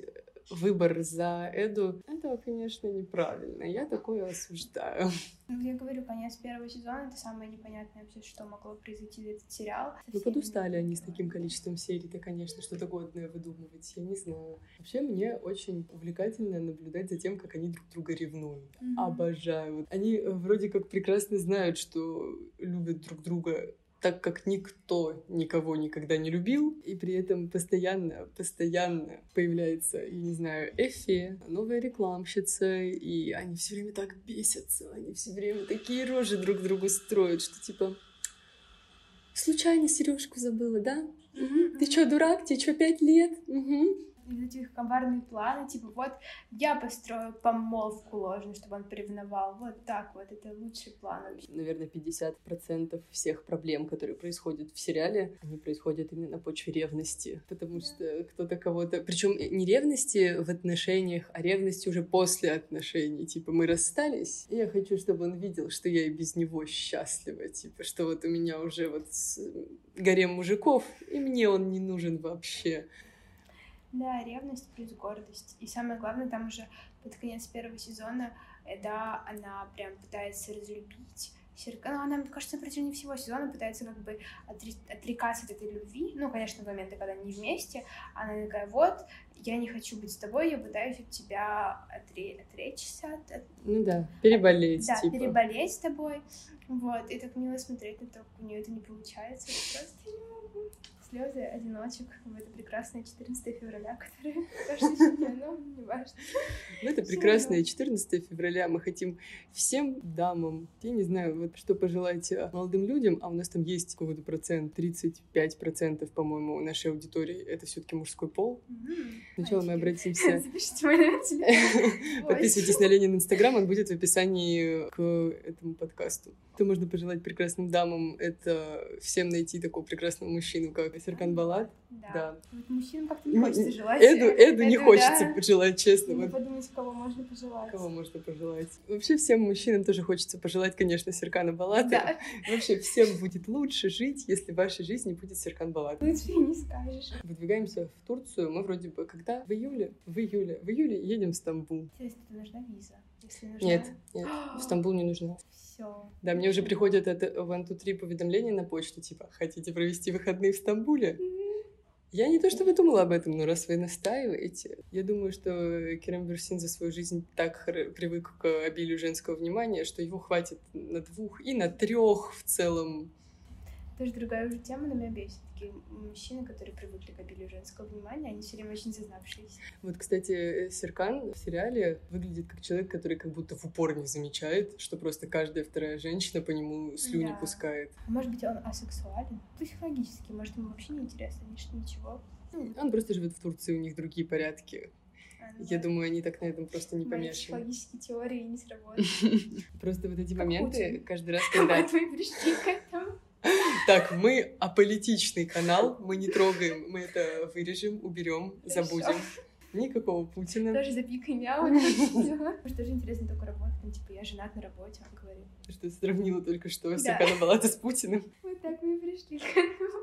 A: выбор за Эду, это, конечно, неправильно. Я такое осуждаю.
B: Ну, я говорю, конец первого сезона — это самое непонятное вообще, что могло произойти в этот сериал.
A: Ну, подустали они с таким количеством серий-то, конечно, что-то годное выдумывать, я не знаю. Вообще, мне очень увлекательно наблюдать за тем, как они друг друга ревнуют. Mm-hmm. Обожаю. Они вроде как прекрасно знают, что любят друг друга так как никто никого никогда не любил, и при этом постоянно, постоянно появляется, я не знаю, Эфи, новая рекламщица, и они все время так бесятся, они все время такие рожи друг другу строят, что типа случайно сережку забыла, да? Угу. Ты что, дурак? Тебе что, пять лет? Угу
B: эти коварные планы, типа, вот я построю помолвку ложную, чтобы он поревновал, вот так вот, это лучший план вообще.
A: Наверное, 50% всех проблем, которые происходят в сериале, они происходят именно на почве ревности, потому что кто-то кого-то, причем не ревности в отношениях, а ревности уже после отношений, типа, мы расстались, и я хочу, чтобы он видел, что я и без него счастлива, типа, что вот у меня уже вот гарем мужиков, и мне он не нужен вообще.
B: Да, ревность плюс гордость. И самое главное, там уже под конец первого сезона, э, да, она прям пытается разлюбить Серка. Ну, она, мне кажется, на протяжении всего сезона пытается как бы отрекаться от этой любви. Ну, конечно, в моменты, когда они вместе. Она такая, вот, я не хочу быть с тобой, я пытаюсь от тебя отре- отречься. От, от...
A: Ну да, переболеть.
B: Да,
A: типа.
B: переболеть с тобой. Вот, и так мило смотреть на то, как у нее это не получается. Я просто не могу слезы одиночек. В это прекрасное 14 февраля, которое кажется но не важно.
A: В это прекрасное 14 февраля. Мы хотим всем дамам, я не знаю, вот что пожелать э, молодым людям, а у нас там есть какой-то процент, 35 процентов, по-моему, нашей аудитории, это все таки мужской пол. Сначала мы обратимся...
B: Запишите мой номер
A: Подписывайтесь на Ленин Инстаграм, он будет в описании к этому подкасту. Что можно пожелать прекрасным дамам, это всем найти такого прекрасного мужчину, как Серкан Балат.
B: Да. да. Вот мужчинам как-то не хочется желать.
A: Эду, Эду, Эду не хочется да. пожелать, честно.
B: Не подумать, кого можно пожелать.
A: Кого можно пожелать. Вообще всем мужчинам тоже хочется пожелать, конечно, Серкана Балата.
B: Да.
A: Вообще всем будет лучше жить, если в вашей жизни будет Серкан Балат.
B: Лучше не скажешь.
A: Выдвигаемся в Турцию. Мы вроде бы когда? В июле? В июле. В июле едем в Стамбул.
B: Интересно, тебе нужна виза? Если нужна...
A: Нет, нет, в Стамбул не нужна.
B: Все.
A: Да, мне уже приходят это one, two, three поведомления на почту, типа, хотите провести выходные в Стамбуле? Я не то чтобы думала об этом, но раз вы настаиваете, я думаю, что Керем Берсин за свою жизнь так привык к обилию женского внимания, что его хватит на двух и на трех в целом
B: тоже другая уже тема, но меня бесит. Такие мужчины, которые привыкли к обилию женского внимания, они все время очень зазнавшиеся.
A: Вот, кстати, Серкан в сериале выглядит как человек, который как будто в упор не замечает, что просто каждая вторая женщина по нему слюни да. пускает.
B: А может быть, он асексуален? Психологически, может, ему вообще не интересно ничего.
A: Ну, он просто живет в Турции, у них другие порядки. А, ну Я думаю, они так на этом просто не помешаны.
B: психологические теории не сработают.
A: Просто вот эти моменты каждый раз, когда...
B: Мы пришли к этому.
A: Так, мы аполитичный канал, мы не трогаем, мы это вырежем, уберем, забудем. Никакого Путина.
B: Тоже запикай мяу. Может, тоже интересно только работать. Там, типа, я женат на работе, он говорит.
A: Что сравнила только что
B: Да.
A: Стакана Балата с Путиным.
B: Вот так мы и пришли.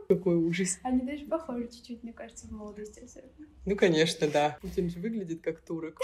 A: Какой ужас.
B: Они даже похожи чуть-чуть, мне кажется, в молодости особенно.
A: Ну, конечно, да. Путин же выглядит как турок.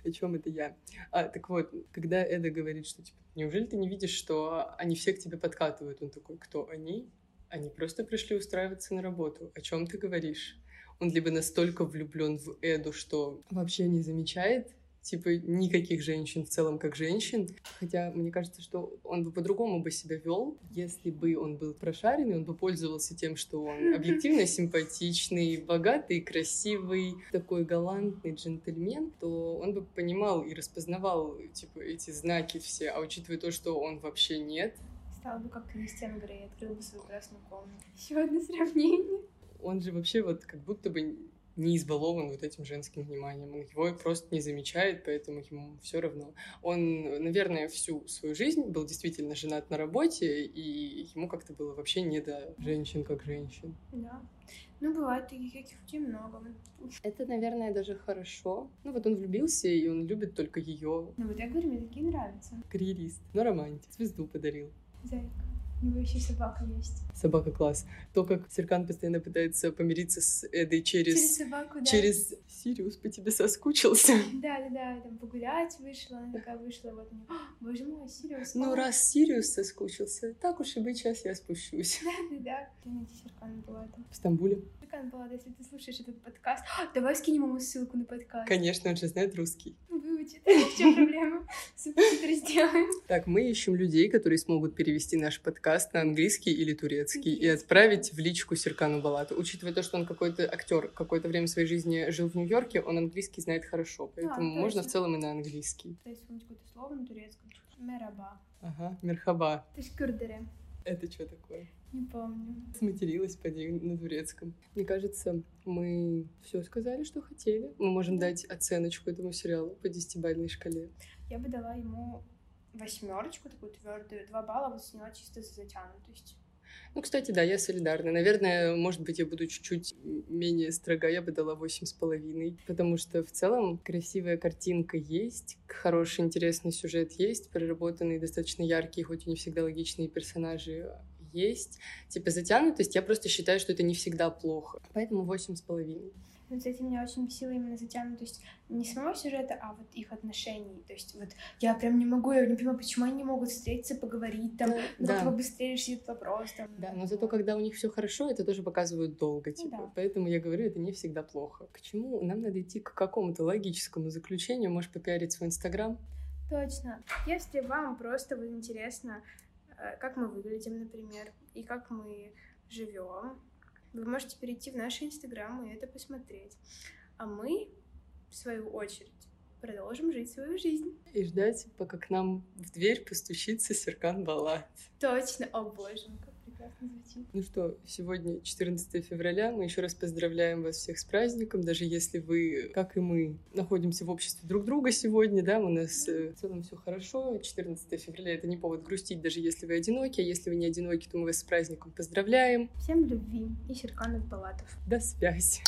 A: О чем это я? А, так вот, когда Эда говорит, что, типа, неужели ты не видишь, что они все к тебе подкатывают? Он такой, кто они? Они просто пришли устраиваться на работу. О чем ты говоришь? Он либо настолько влюблен в Эду, что вообще не замечает, типа, никаких женщин в целом как женщин. Хотя мне кажется, что он бы по-другому бы себя вел, если бы он был прошаренный, он бы пользовался тем, что он объективно симпатичный, богатый, красивый, такой галантный джентльмен, то он бы понимал и распознавал, типа, эти знаки все. А учитывая то, что он вообще нет,
B: Стал бы как Кристиан Грей, открыл бы свою красную комнату. Еще одно сравнение.
A: он же вообще вот как будто бы не избалован вот этим женским вниманием. Он его просто не замечает, поэтому ему все равно. Он, наверное, всю свою жизнь был действительно женат на работе, и ему как-то было вообще не до женщин как женщин.
B: Да. Ну, бывает таких каких людей много.
A: Это, наверное, даже хорошо. Ну вот он влюбился, и он любит только ее.
B: Ну, вот я говорю, мне такие нравятся.
A: Карьерист, но романтик. Звезду подарил.
B: Зайка. У него еще собака есть.
A: Собака класс. То, как Серкан постоянно пытается помириться с Эдой через...
B: Через собаку, да.
A: Через Сириус по тебе соскучился.
B: Да, да, да, там погулять вышла, она такая вышла, вот, мне, «А, боже мой, Сириус.
A: Ну, раз Сириус соскучился, так уж и быть, сейчас я спущусь.
B: Да, да, да. Где найти Серкана Болата?
A: В Стамбуле.
B: Серкан Палата, если ты слушаешь этот подкаст, а, давай скинем ему ссылку на подкаст.
A: Конечно, он же знает русский.
B: Выучит. В чем проблема? Субтитры сделаем.
A: Так, мы ищем людей, которые смогут перевести наш подкаст на английский или турецкий и отправить в личку Серкану Балату. Учитывая то, что он какой-то актер, какое-то время своей жизни жил в Нью-Йорке, он английский знает хорошо, поэтому можно в целом и на английский.
B: Пытаюсь вспомнить какое-то слово на турецком. Мераба.
A: Ага, мерхаба.
B: Ташкюрдере.
A: Это что такое?
B: Не помню.
A: Сматерилась поди на турецком. Мне кажется, мы все сказали, что хотели. Мы можем
B: Да.
A: дать оценочку этому сериалу по десятибалльной шкале.
B: Я бы дала ему восьмерочку, такую твердую, два балла вот сняла чисто за затянутость.
A: Ну, кстати, да, я солидарна. Наверное, может быть, я буду чуть-чуть менее строга, я бы дала восемь с половиной, потому что в целом красивая картинка есть, хороший, интересный сюжет есть, проработанные достаточно яркие, хоть и не всегда логичные персонажи есть. Типа затянутость, я просто считаю, что это не всегда плохо. Поэтому восемь с половиной.
B: Но, кстати, меня очень бесила именно затянутость не самого сюжета, а вот их отношений. То есть вот я прям не могу, я не понимаю, почему они не могут встретиться, поговорить, там, ну,
A: да.
B: как побыстрее решить вопрос. Там.
A: Да, но зато когда у них все хорошо, это тоже показывают долго, типа.
B: да.
A: Поэтому я говорю, это не всегда плохо. К чему? Нам надо идти к какому-то логическому заключению. Можешь попиарить свой инстаграм?
B: Точно. Если вам просто вот интересно, как мы выглядим, например, и как мы живем, вы можете перейти в наш инстаграм и это посмотреть. А мы, в свою очередь, продолжим жить свою жизнь.
A: И ждать, пока к нам в дверь постучится Серкан Балат.
B: Точно. О, боже, мой, как прекрасно звучит.
A: Ну что, сегодня 14 февраля. Мы еще раз поздравляем вас всех с праздником. Даже если вы, как и мы, находимся в обществе друг друга сегодня, да, у нас э, в целом все хорошо. 14 февраля это не повод грустить, даже если вы одиноки. А если вы не одиноки, то мы вас с праздником поздравляем.
B: Всем любви и Серканов Балатов.
A: До связи.